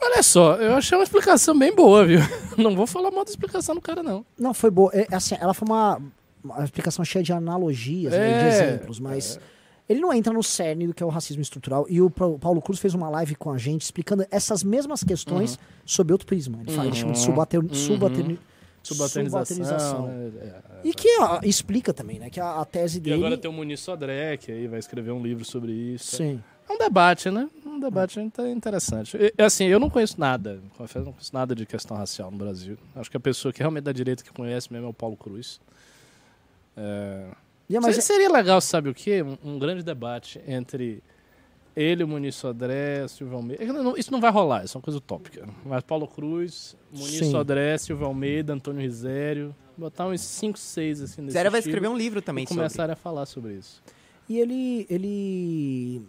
Olha só, eu achei uma explicação bem boa, viu? Não vou falar mal da explicação do cara, não. Não, foi boa. É, assim, ela foi uma, uma explicação cheia de analogias, né, de É, exemplos, mas ele não entra no cerne do que é o racismo estrutural. E o Pa- Paulo Cruz fez uma live com a gente explicando essas mesmas questões sob outro prisma. Ele fala, ele chama de subalter, subalterni- Subalternização. né? É. E que explica também, né? Que a, a tese E dele. agora tem o Muniz Sodré, que aí vai escrever um livro sobre isso. Sim. É um debate, né? Um debate inte- interessante. E, assim, eu não conheço nada, confesso, não conheço nada de questão racial no Brasil. Acho que a pessoa que realmente da direita que conhece mesmo é o Paulo Cruz. É... É, mas Se- Seria legal, sabe o quê? Um, um grande debate entre ele, o Muniz Sodré, Silvio Almeida. É Isso não vai rolar, isso é uma coisa utópica. Mas Paulo Cruz, Muniz Sim. Sodré, Silvio Almeida, Antônio Risério. Botar uns 5, 6 assim nesse Zé vai escrever um livro também e sobre. começarem a falar sobre isso. E ele, ele,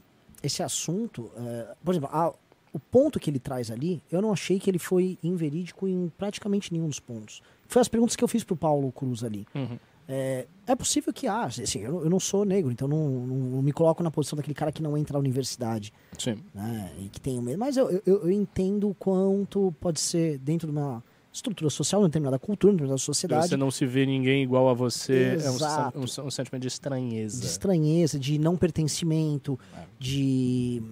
esse assunto, é, por exemplo, a- o ponto que ele traz ali, eu não achei que ele foi inverídico em praticamente nenhum dos pontos. Foi as perguntas que eu fiz pro Paulo Cruz ali. Uhum. É, é possível que há, assim, eu, não- eu não sou negro, então não, não, não me coloco na posição daquele cara que não entra na universidade, Sim. né, e que tem medo. Mas eu, eu, eu entendo o quanto pode ser dentro de uma estrutura social, numa determinada cultura, numa determinada sociedade. Você não se vê ninguém igual a você é um, Exato. um, um sentimento de estranheza. de estranheza, de não pertencimento, de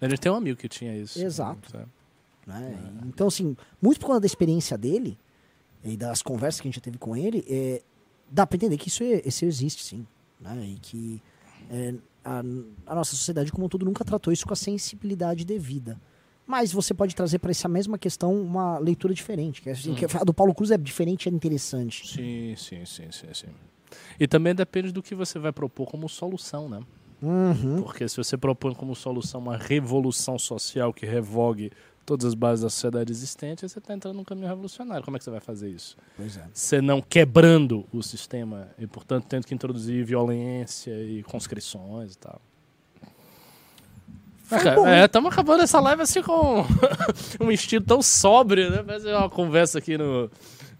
A gente tem um amigo que tinha isso. Exato. sabe? né? Então, assim, muito por conta da experiência dele e das conversas que a gente teve com ele, é, dá pra entender que isso, é- isso existe, sim. Né? E que é, a, a nossa sociedade, como um todo, nunca tratou isso com a sensibilidade devida. Mas você pode trazer para essa mesma questão uma leitura diferente. Que, é assim, que a do Paulo Cruz é diferente e é interessante. Sim, sim, sim, sim, sim. E também depende do que você vai propor como solução, né? Uhum. Porque se você propõe como solução uma revolução social que revogue todas as bases da sociedade existente, você está entrando num caminho revolucionário. Como é que você vai fazer isso? Pois é. Você não quebrando o sistema e, portanto, tendo que introduzir violência e conscrições e tal. Bom. É, estamos acabando essa live assim com um estilo tão sóbrio, né? Fazer uma conversa aqui no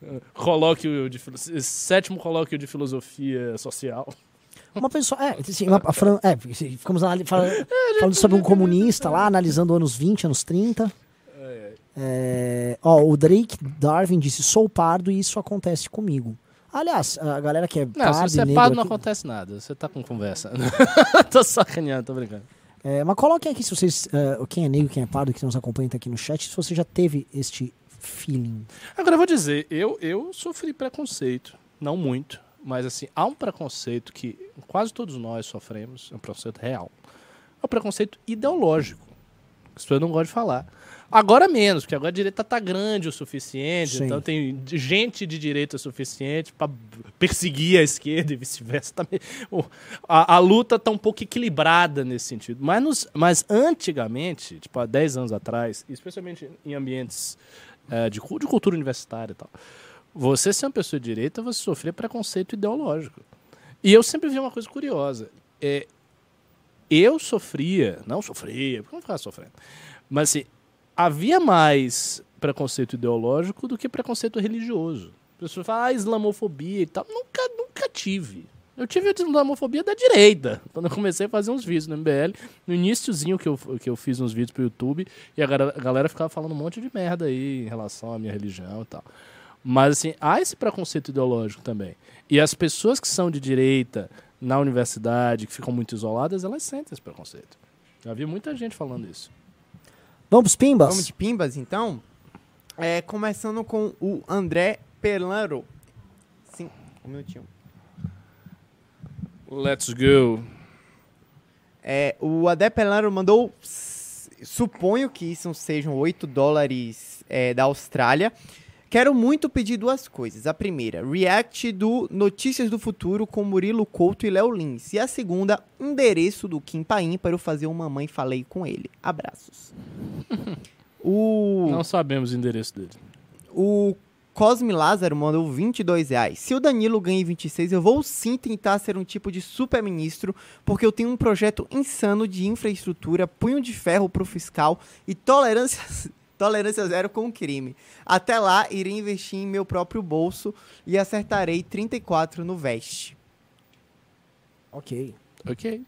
eh, colóquio de sétimo colóquio de filosofia social. Uma pessoa. É, assim, uma- falando- é, ficamos anali- fala- falando sobre um comunista lá, analisando anos 20, anos 30. É, ó, o Drake Darwin disse: sou pardo e isso acontece comigo. Aliás, a galera que é Não, pardo se você é pardo não aqui- acontece nada. Você tá com conversa. tô sacaneando, tô brincando. É, mas coloquem aqui se vocês. é, quem é negro, quem é pardo, que nos acompanha tá aqui no chat, se você já teve este feeling. Agora eu vou dizer, eu, eu sofri preconceito, não muito, mas assim, há um preconceito que quase todos nós sofremos, é um preconceito real. É um preconceito ideológico. As pessoas não gostam de falar. Agora menos, porque agora a direita tá grande o suficiente, Sim. então tem gente de direita o suficiente para perseguir a esquerda e vice-versa. Tá meio- a, a luta tá um pouco equilibrada nesse sentido. Mas, nos- mas antigamente, tipo há 10 anos atrás, especialmente em ambientes eh, de, de cultura universitária e tal, você ser uma pessoa de direita, você sofria preconceito ideológico. E eu sempre vi uma coisa curiosa. É, eu sofria, não sofria, porque eu não ficava sofrendo, mas assim, havia mais preconceito ideológico do que preconceito religioso. A pessoa fala, ah, islamofobia e tal. Nunca, nunca tive. Eu tive a islamofobia da direita, quando eu comecei a fazer uns vídeos no MBL. No iníciozinho que eu, que eu fiz uns vídeos pro YouTube, e a galera, a galera ficava falando um monte de merda aí em relação à minha religião e tal. Mas, assim, há esse preconceito ideológico também. E as pessoas que são de direita na universidade, que ficam muito isoladas, elas sentem esse preconceito. Já vi muita gente falando isso. Vamos pimbas? Vamos de pimbas, então? É, começando com o André Pelaro. Sim, um minutinho. Let's go. É, o André Pelaro mandou, suponho que isso sejam 8 dólares é, da Austrália. Quero muito pedir duas coisas. A primeira, react do Notícias do Futuro com Murilo Couto e Léo Lins. E a segunda, endereço do Kim Paim para eu fazer um Mamãe Falei com ele. Abraços. o... Não sabemos o endereço dele. O Cosme Lázaro mandou 22 reais. Se o Danilo ganha em 26, eu vou sim tentar ser um tipo de super-ministro, porque eu tenho um projeto insano de infraestrutura, punho de ferro pro fiscal e tolerância, tolerância zero com o crime. Até lá, irei investir em meu próprio bolso e acertarei 34 no veste. Ok. Ok.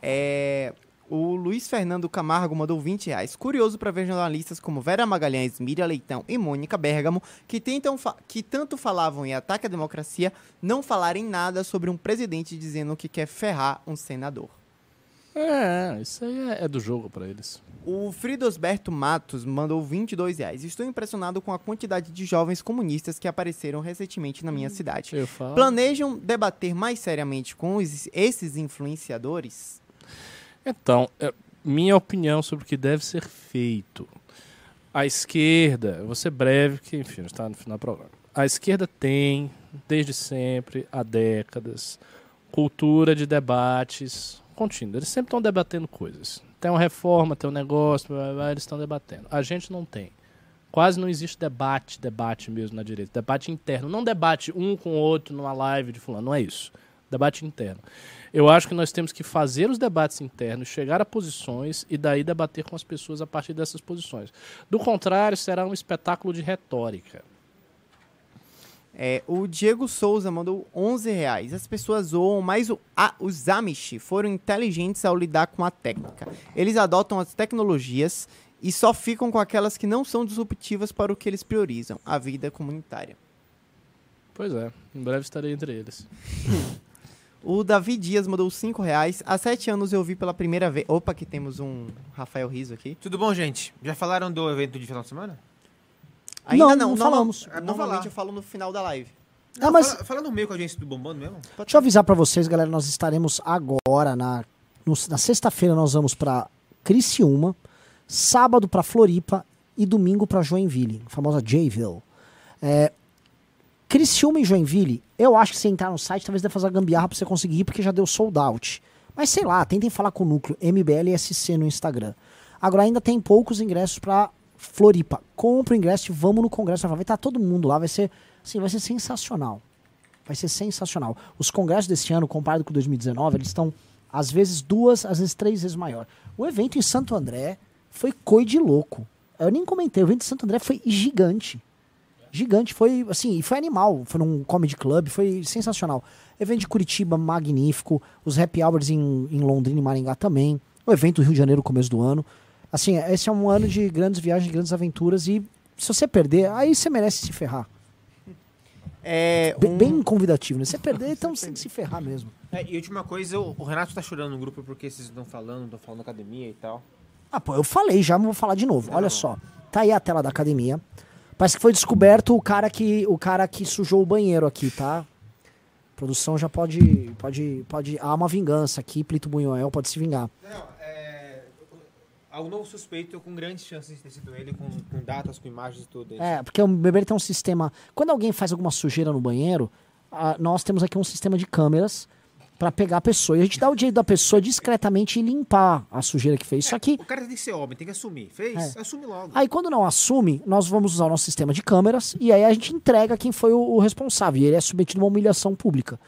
É, o Luiz Fernando Camargo mandou 20 reais. Curioso para ver jornalistas como Vera Magalhães, Miriam Leitão e Mônica Bergamo, que, tentam fa- que tanto falavam em ataque à democracia, não falarem nada sobre um presidente dizendo que quer ferrar um senador. É, isso aí é, é do jogo pra eles. O Fridosberto Matos mandou 22 reais. Estou impressionado com a quantidade de jovens comunistas que apareceram recentemente na minha cidade. Eu falo. Planejam debater mais seriamente com os- esses influenciadores? Então, é, minha opinião sobre o que deve ser feito. A esquerda, vou ser breve, que enfim, está no final do programa. A esquerda tem, desde sempre, há décadas, cultura de debates contínuos. Eles sempre estão debatendo coisas. Tem uma reforma, tem um negócio, blá, blá, eles estão debatendo. A gente não tem. Quase não existe debate, debate mesmo na direita. Debate interno. Não debate um com o outro numa live de fulano. Não é isso. Debate interno. Eu acho que nós temos que fazer os debates internos, chegar a posições e daí debater com as pessoas a partir dessas posições. Do contrário, será um espetáculo de retórica. É, o Diego Souza mandou 11 reais. As pessoas zoam, mas o, a- os Amish foram inteligentes ao lidar com a técnica. Eles adotam as tecnologias e só ficam com aquelas que não são disruptivas para o que eles priorizam, a vida comunitária. Pois é, em breve estarei entre eles. O Davi Dias mandou 5 reais. Há 7 anos eu vi pela primeira vez. Opa, que temos um Rafael Riso aqui. Tudo bom, gente? Já falaram do evento de final de semana? Ainda Não, não, não falamos. É bom Normalmente eu falo no final da live. Ah, mas Fala, fala no meio com a audiência do Bombando mesmo? deixa eu avisar pra vocês, galera, nós estaremos agora na, no- na sexta-feira nós vamos pra Criciúma, sábado pra Floripa e domingo pra Joinville, a famosa Jayville. É, Criciúma e Joinville, eu acho que se entrar no site talvez deve fazer a gambiarra pra você conseguir ir, porque já deu sold out. Mas sei lá, tentem falar com o núcleo MBLSC no Instagram. Agora ainda tem poucos ingressos pra Floripa. Compra o ingresso e vamos no congresso. Vai estar todo mundo lá, vai ser, assim, vai ser sensacional. Vai ser sensacional. Os congressos desse ano, comparado com 2019, eles estão às vezes duas, às vezes três vezes maior. O evento em Santo André foi coi de louco. Eu nem comentei, o evento em Santo André foi gigante. Gigante, foi assim, foi animal. Foi num comedy club, foi sensacional. Evento de Curitiba, magnífico. Os happy hours em, em Londrina e Maringá também. O evento do Rio de Janeiro, começo do ano. Assim, esse é um ano de grandes viagens, de grandes aventuras. E se você perder, aí você merece se ferrar. É, Bem, bem convidativo, né? Se você perder, então você tem que se ferrar mesmo. É, e última coisa, o, o Renato tá chorando no grupo porque vocês estão falando, estão falando na academia e tal. Ah, pô, eu falei já, mas vou falar de novo. Olha só. Tá aí a tela da academia. Parece que foi descoberto o cara que o cara que sujou o banheiro aqui, tá? A produção já pode pode pode há uma vingança aqui, Plito Bunhoel pode se vingar. Não. Um novo suspeito com grandes chances de ter sido ele, com, com datas, com imagens e tudo. É, porque o bebê tem um sistema. Quando alguém faz alguma sujeira no banheiro, ah, nós temos aqui um sistema de câmeras pra pegar a pessoa. E a gente dá o direito da pessoa discretamente limpar a sujeira que fez. Só que O cara tem que ser homem, tem que assumir. Fez? É. Assume logo. Aí quando não assume, nós vamos usar o nosso sistema de câmeras e aí a gente entrega quem foi o, o responsável. E ele é submetido a uma humilhação pública.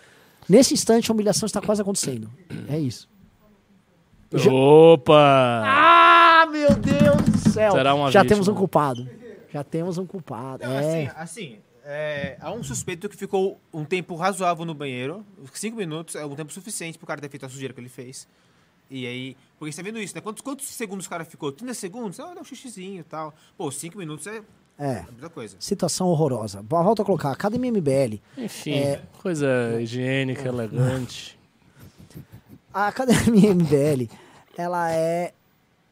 Nesse instante, a humilhação está quase acontecendo. É isso. Já- Opa! Ah, meu Deus do céu! Será uma Já vítima. temos um culpado. Já temos um culpado. Não, é. assim, assim é, há um suspeito que ficou um tempo razoável no banheiro. Cinco minutos é um tempo suficiente pro cara ter feito a sujeira que ele fez. E aí, porque você tá vendo isso, né? Quantos, quantos segundos o cara ficou? 30 segundos? Ah, dá um xixizinho e tal. Pô, cinco minutos é É. muita coisa. Situação horrorosa. Volta a colocar. Academia MBL. Enfim, É, coisa higiênica, elegante. a Academia MBL, ela é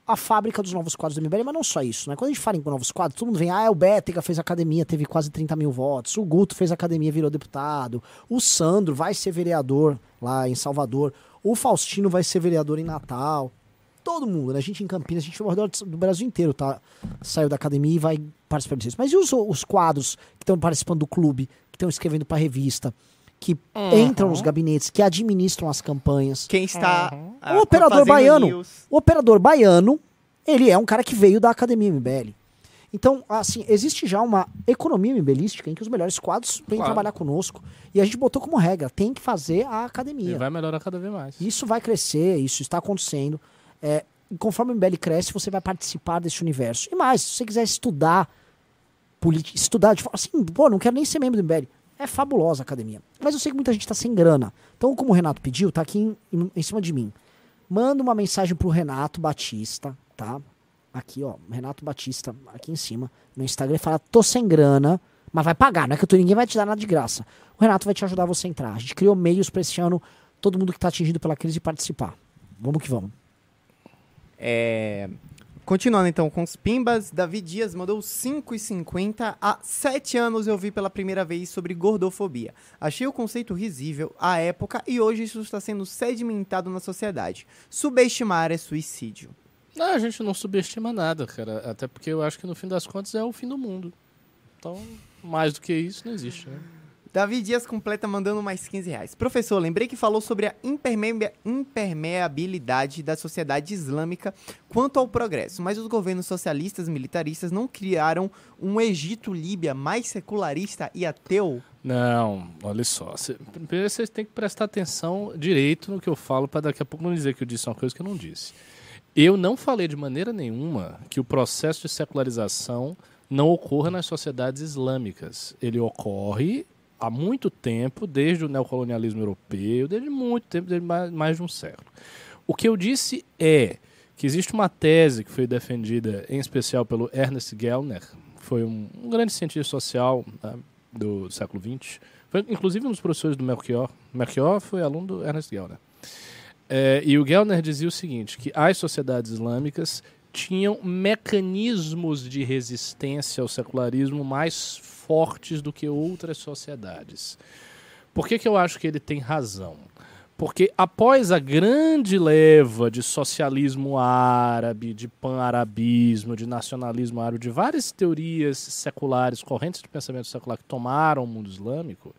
a fábrica dos novos quadros do MBL, mas não só isso, né? Quando a gente fala em novos quadros, todo mundo vem, ah, o Bétega fez academia, teve quase 30 mil votos, o Guto fez academia, virou deputado, o Sandro vai ser vereador lá em Salvador, o Faustino vai ser vereador em Natal. Todo mundo, né? A gente em Campinas, a gente ao redor do Brasil inteiro, tá? Saiu da academia e vai participar disso. Mas e os, os quadros que estão participando do clube, que estão escrevendo pra revista, que Uhum. entram nos gabinetes, que administram as campanhas? Quem está ah, O operador baiano, news. o operador baiano, ele é um cara que veio da Academia MBL. Então, assim, existe já uma economia MBLística em que os melhores quadros vêm Claro. trabalhar conosco. E a gente botou como regra, tem que fazer a academia. E vai melhorar cada vez mais. Isso vai crescer, isso está acontecendo. É, conforme o MBL cresce, você vai participar desse universo. E mais, se você quiser estudar política, estudar de forma assim, pô, não quero nem ser membro do MBL. É fabulosa a academia. Mas eu sei que muita gente está sem grana. Então, como o Renato pediu, tá aqui em, em- em cima de mim. Manda uma mensagem pro Renato Batista, tá? Aqui, ó, Renato Batista, aqui em cima, no Instagram, fala: tô sem grana, mas vai pagar, não é que tô, ninguém vai te dar nada de graça. O Renato vai te ajudar você a entrar. A gente criou meios pra esse ano, todo mundo que tá atingido pela crise participar. Vamos que vamos. É, Continuando então com os pimbas, Davi Dias mandou 5,50. Há sete anos eu vi pela primeira vez sobre gordofobia. Achei o conceito risível à época e hoje isso está sendo sedimentado na sociedade. Subestimar é suicídio. Não, a gente não subestima nada, cara. Até porque eu acho que no fim das contas é o fim do mundo. Então, mais do que isso, não existe, né? Davi Dias completa mandando mais 15 reais. Professor, lembrei que falou sobre a impermea- impermeabilidade da sociedade islâmica quanto ao progresso, mas os governos socialistas militaristas não criaram um Egito-Líbia mais secularista e ateu? Não, olha só. Cê- primeiro vocês têm que prestar atenção direito no que eu falo para daqui a pouco não dizer que eu disse uma coisa que eu não disse. Eu não falei de maneira nenhuma que o processo de secularização não ocorra nas sociedades islâmicas. Ele ocorre há muito tempo, desde o neocolonialismo europeu, desde muito tempo, desde mais, mais de um século. O que eu disse é que existe uma tese que foi defendida em especial pelo Ernest Gellner, foi um, um grande cientista social né, do século XX, foi inclusive um dos professores do Melchior. Melchior foi aluno do Ernest Gellner. É, e o Gellner dizia o seguinte, que as sociedades islâmicas tinham mecanismos de resistência ao secularismo mais fortes do que outras sociedades. Por que, que eu acho que ele tem razão? Porque após a grande leva de socialismo árabe, de pan-arabismo, de nacionalismo árabe, de várias teorias seculares, correntes de pensamento secular que tomaram o mundo islâmico,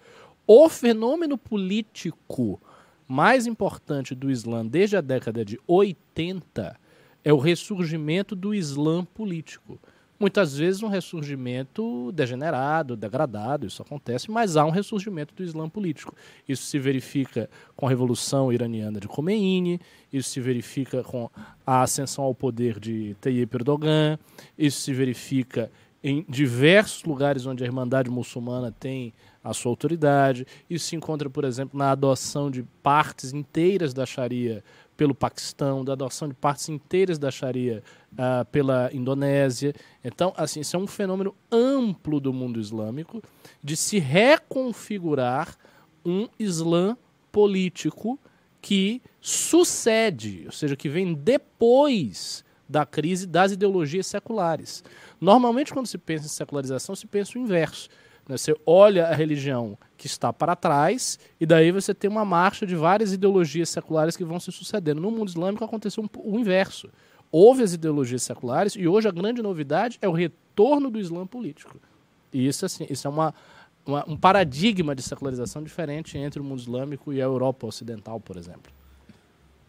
o fenômeno político mais importante do Islã desde a década de 80 é o ressurgimento do Islã político. Muitas vezes um ressurgimento degenerado, degradado, isso acontece, mas há um ressurgimento do Islã político. Isso se verifica com a Revolução Iraniana de Khomeini, isso se verifica com a ascensão ao poder de Tayyip Erdogan, isso se verifica em diversos lugares onde a Irmandade Muçulmana tem a sua autoridade. Isso se encontra, por exemplo, na adoção de partes inteiras da Sharia pelo Paquistão, da adoção de partes inteiras da Sharia ah, pela Indonésia. Então, assim, isso é um fenômeno amplo do mundo islâmico de se reconfigurar um Islã político que sucede, ou seja, que vem depois da crise das ideologias seculares. Normalmente, quando se pensa em secularização, se pensa o inverso. Né? Você olha a religião que está para trás e daí você tem uma marcha de várias ideologias seculares que vão se sucedendo. No mundo islâmico aconteceu um o inverso. Houve as ideologias seculares e hoje a grande novidade é o retorno do Islã político. E isso, assim, isso é uma, uma- um paradigma de secularização diferente entre o mundo islâmico e a Europa ocidental, por exemplo.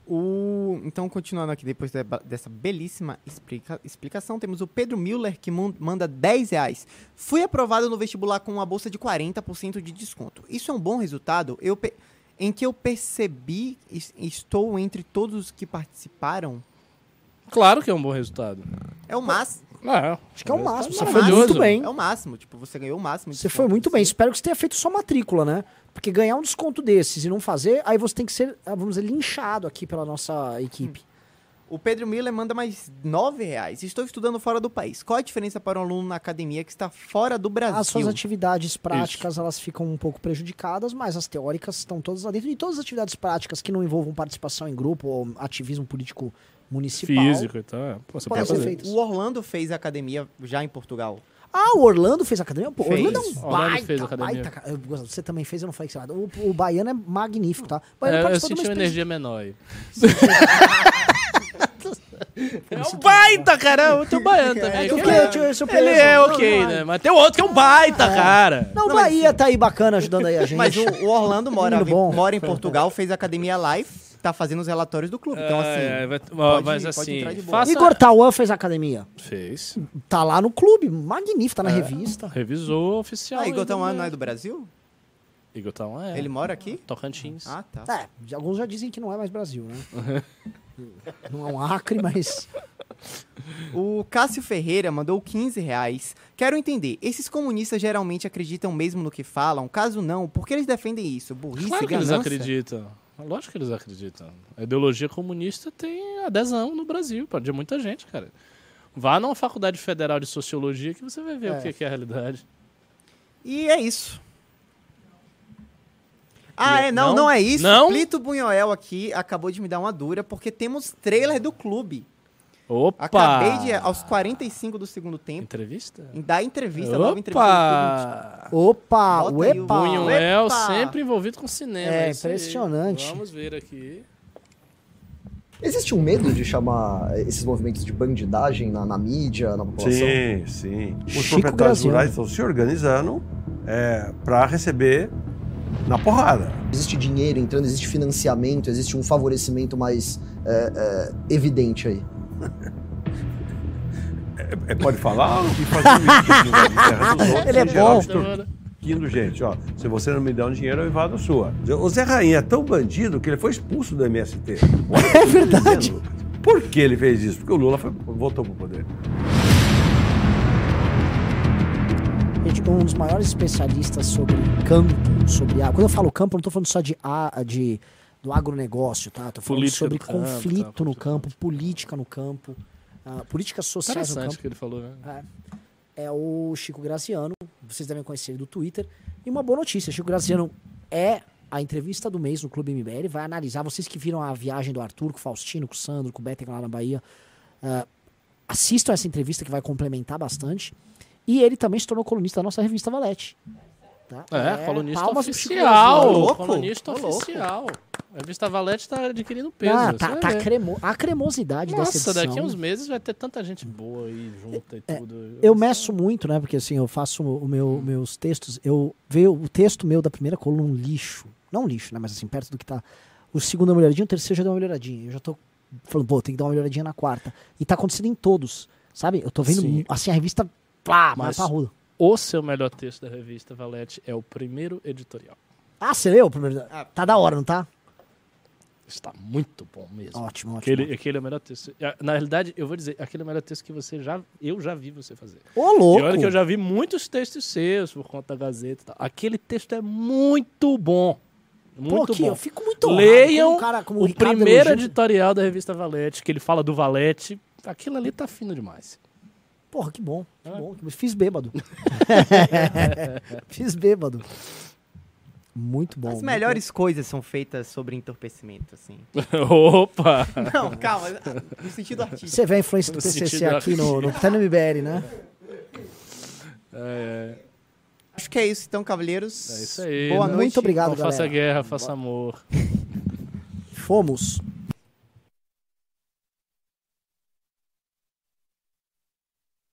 O... Então, continuando aqui, depois de- dessa belíssima explica- explicação, temos o Pedro Miller, que manda 10 reais. Fui aprovado no vestibular com uma bolsa de 40% de desconto. Isso é um bom resultado? Eu Em que eu percebi, es- estou entre todos os que participaram? Claro que é um bom resultado. É o máximo. É, Acho que é o máximo. Você foi muito bem. É o máximo. Tipo, você ganhou o máximo. Você foi muito assim. bem. Espero que você tenha feito sua matrícula, né? Porque ganhar um desconto desses e não fazer, aí você tem que ser, ah, vamos dizer, linchado aqui pela nossa equipe. O Pedro Miller manda mais 9 reais. Estou estudando fora do país. Qual a diferença para um aluno na academia que está fora do Brasil? As suas atividades práticas, elas ficam um pouco prejudicadas, mas as teóricas estão todas lá dentro. E todas as atividades práticas que não envolvam participação em grupo ou ativismo político municipal. Físico e tal. é. Pô, você pode ser fazer. feitas. O Orlando fez academia já em Portugal. Ah, o Orlando fez academia? Pô, o Fez. Orlando é um Orlando baita, fez academia. baita Você também fez, eu não falei que você nada. O, o Baiano é magnífico, tá? O Baiano É, eu senti uma expedi- energia menor aí. É um baita, cara. Tem um baiano também. É do que que, é- é o Ele é ok, não, né? Mas tem outro que é um baita, cara. Não, o Bahia tá aí bacana ajudando aí a gente. Mas o, o Orlando mora, bom. mora em Portugal, fez academia live, tá fazendo os relatórios do clube. Então, assim. É, vai- pode- mas pode assim, entrar de boa. faça- Igor Tauan fez academia. Fez. Tá lá no clube, magnífico, tá na É, revista. Revisou oficial. Ah, Igor Tauan né? não é do Brasil? Igor Tauan é. Ele mora aqui? Tocantins. Ah, tá. É, alguns já dizem que não é mais Brasil, né? não é um Acre, mas. O Cássio Ferreira mandou 15 reais. Quero entender, esses comunistas geralmente acreditam mesmo no que falam? Caso não, por que eles defendem isso? Burrice, Claro que eles ganância? acreditam. Lógico que eles acreditam. A ideologia comunista tem adesão no Brasil, pode de muita gente, cara. Vá numa faculdade federal de sociologia que você vai ver É. o que que é a realidade. E é isso. Ah, é, não, não, não? é isso. Não? Plito Bunhoel aqui acabou de me dar uma dura, porque temos trailer do clube. Opa! Acabei de, aos 45 do segundo tempo, Entrevista? dar entrevista, nova entrevista Opa! Opa, aí uepa! Bunhuel Epa! sempre envolvido com cinema. É, aí. impressionante. Vamos ver aqui. Existe um medo de chamar esses movimentos de bandidagem na, na mídia, na população? Sim, sim. Os Chico proprietários Graziano. rurais estão se organizando para receber na porrada. Existe dinheiro entrando, existe financiamento, existe um favorecimento mais é, é, evidente aí. É, é, pode falar e fazer Ele é bom. extorquindo gente. Ó, se você não me der um dinheiro, eu invado a sua. O Zé Rainha é tão bandido que ele foi expulso do MST. Olha É verdade. dizendo. Por que ele fez isso? Porque o Lula foi- voltou para o poder. Gente, um dos maiores especialistas sobre campo, sobre água. Quando eu falo campo, eu não tô falando só de, a- de do agronegócio, tá? Tô falando Política sobre do campo, conflito tá, no campo, política no campo, ah, políticas sociais no Interessante campo. o que ele falou, né? É, é o Chico Graziano, vocês devem conhecer ele do Twitter. E uma boa notícia, Chico Graziano é a entrevista do mês no Clube MBL, vai analisar, vocês que viram a viagem do Arthur com o Faustino, com o Sandro, com o Betten lá na Bahia, ah, assistam essa entrevista que vai complementar bastante. E ele também se tornou colunista da nossa revista Valete. Tá? É, colunista pro Chico oficial. Louco, colunista oficial. A revista Valete está adquirindo peso. Ah, tá, tá cremo... a cremosidade dessa Nossa, edição. daqui a uns meses vai ter tanta gente boa aí junta e tudo. Eu meço muito, né? Porque assim, eu faço o meu, meus textos. Eu vejo o texto meu da primeira coluna um lixo. Não um lixo, né? Mas assim, perto do que tá. O segundo é uma melhoradinha, o terceiro já deu uma melhoradinha. Eu já tô falando, pô, tem que dar uma melhoradinha na quarta. E tá acontecendo em todos, sabe? Eu tô vendo, Sim. assim, a revista, pá, mais Mas parruda. o seu melhor texto da revista Valete é o primeiro editorial. Ah, você leu o primeiro? Tá da hora, não tá? Está muito bom mesmo. Ótimo, ótimo. Aquele, aquele é o melhor texto. Ah, Na realidade, eu vou dizer, aquele é o melhor texto que você já. Eu já vi você fazer. Ô, louco! E olha que eu já vi muitos textos seus por conta da Gazeta e tal. Aquele texto é muito bom. Muito aqui, bom. eu fico muito Leiam um cara como o primeiro elogia. editorial da revista Valete, que ele fala do Valete. Aquilo ali tá fino demais. Porra, que bom, que bom. Fiz bêbado. Fiz bêbado. Muito bom. As muito melhores coisas são feitas sobre entorpecimento, assim. Opa! Não, calma, no sentido artístico. Você vê a influência do PCC aqui no, no, tá no MBL, né? É, Acho que é isso, então, cavalheiros. é isso aí. Boa Não- noite. Muito obrigado, Não faça galera. guerra, faça amor. Fomos.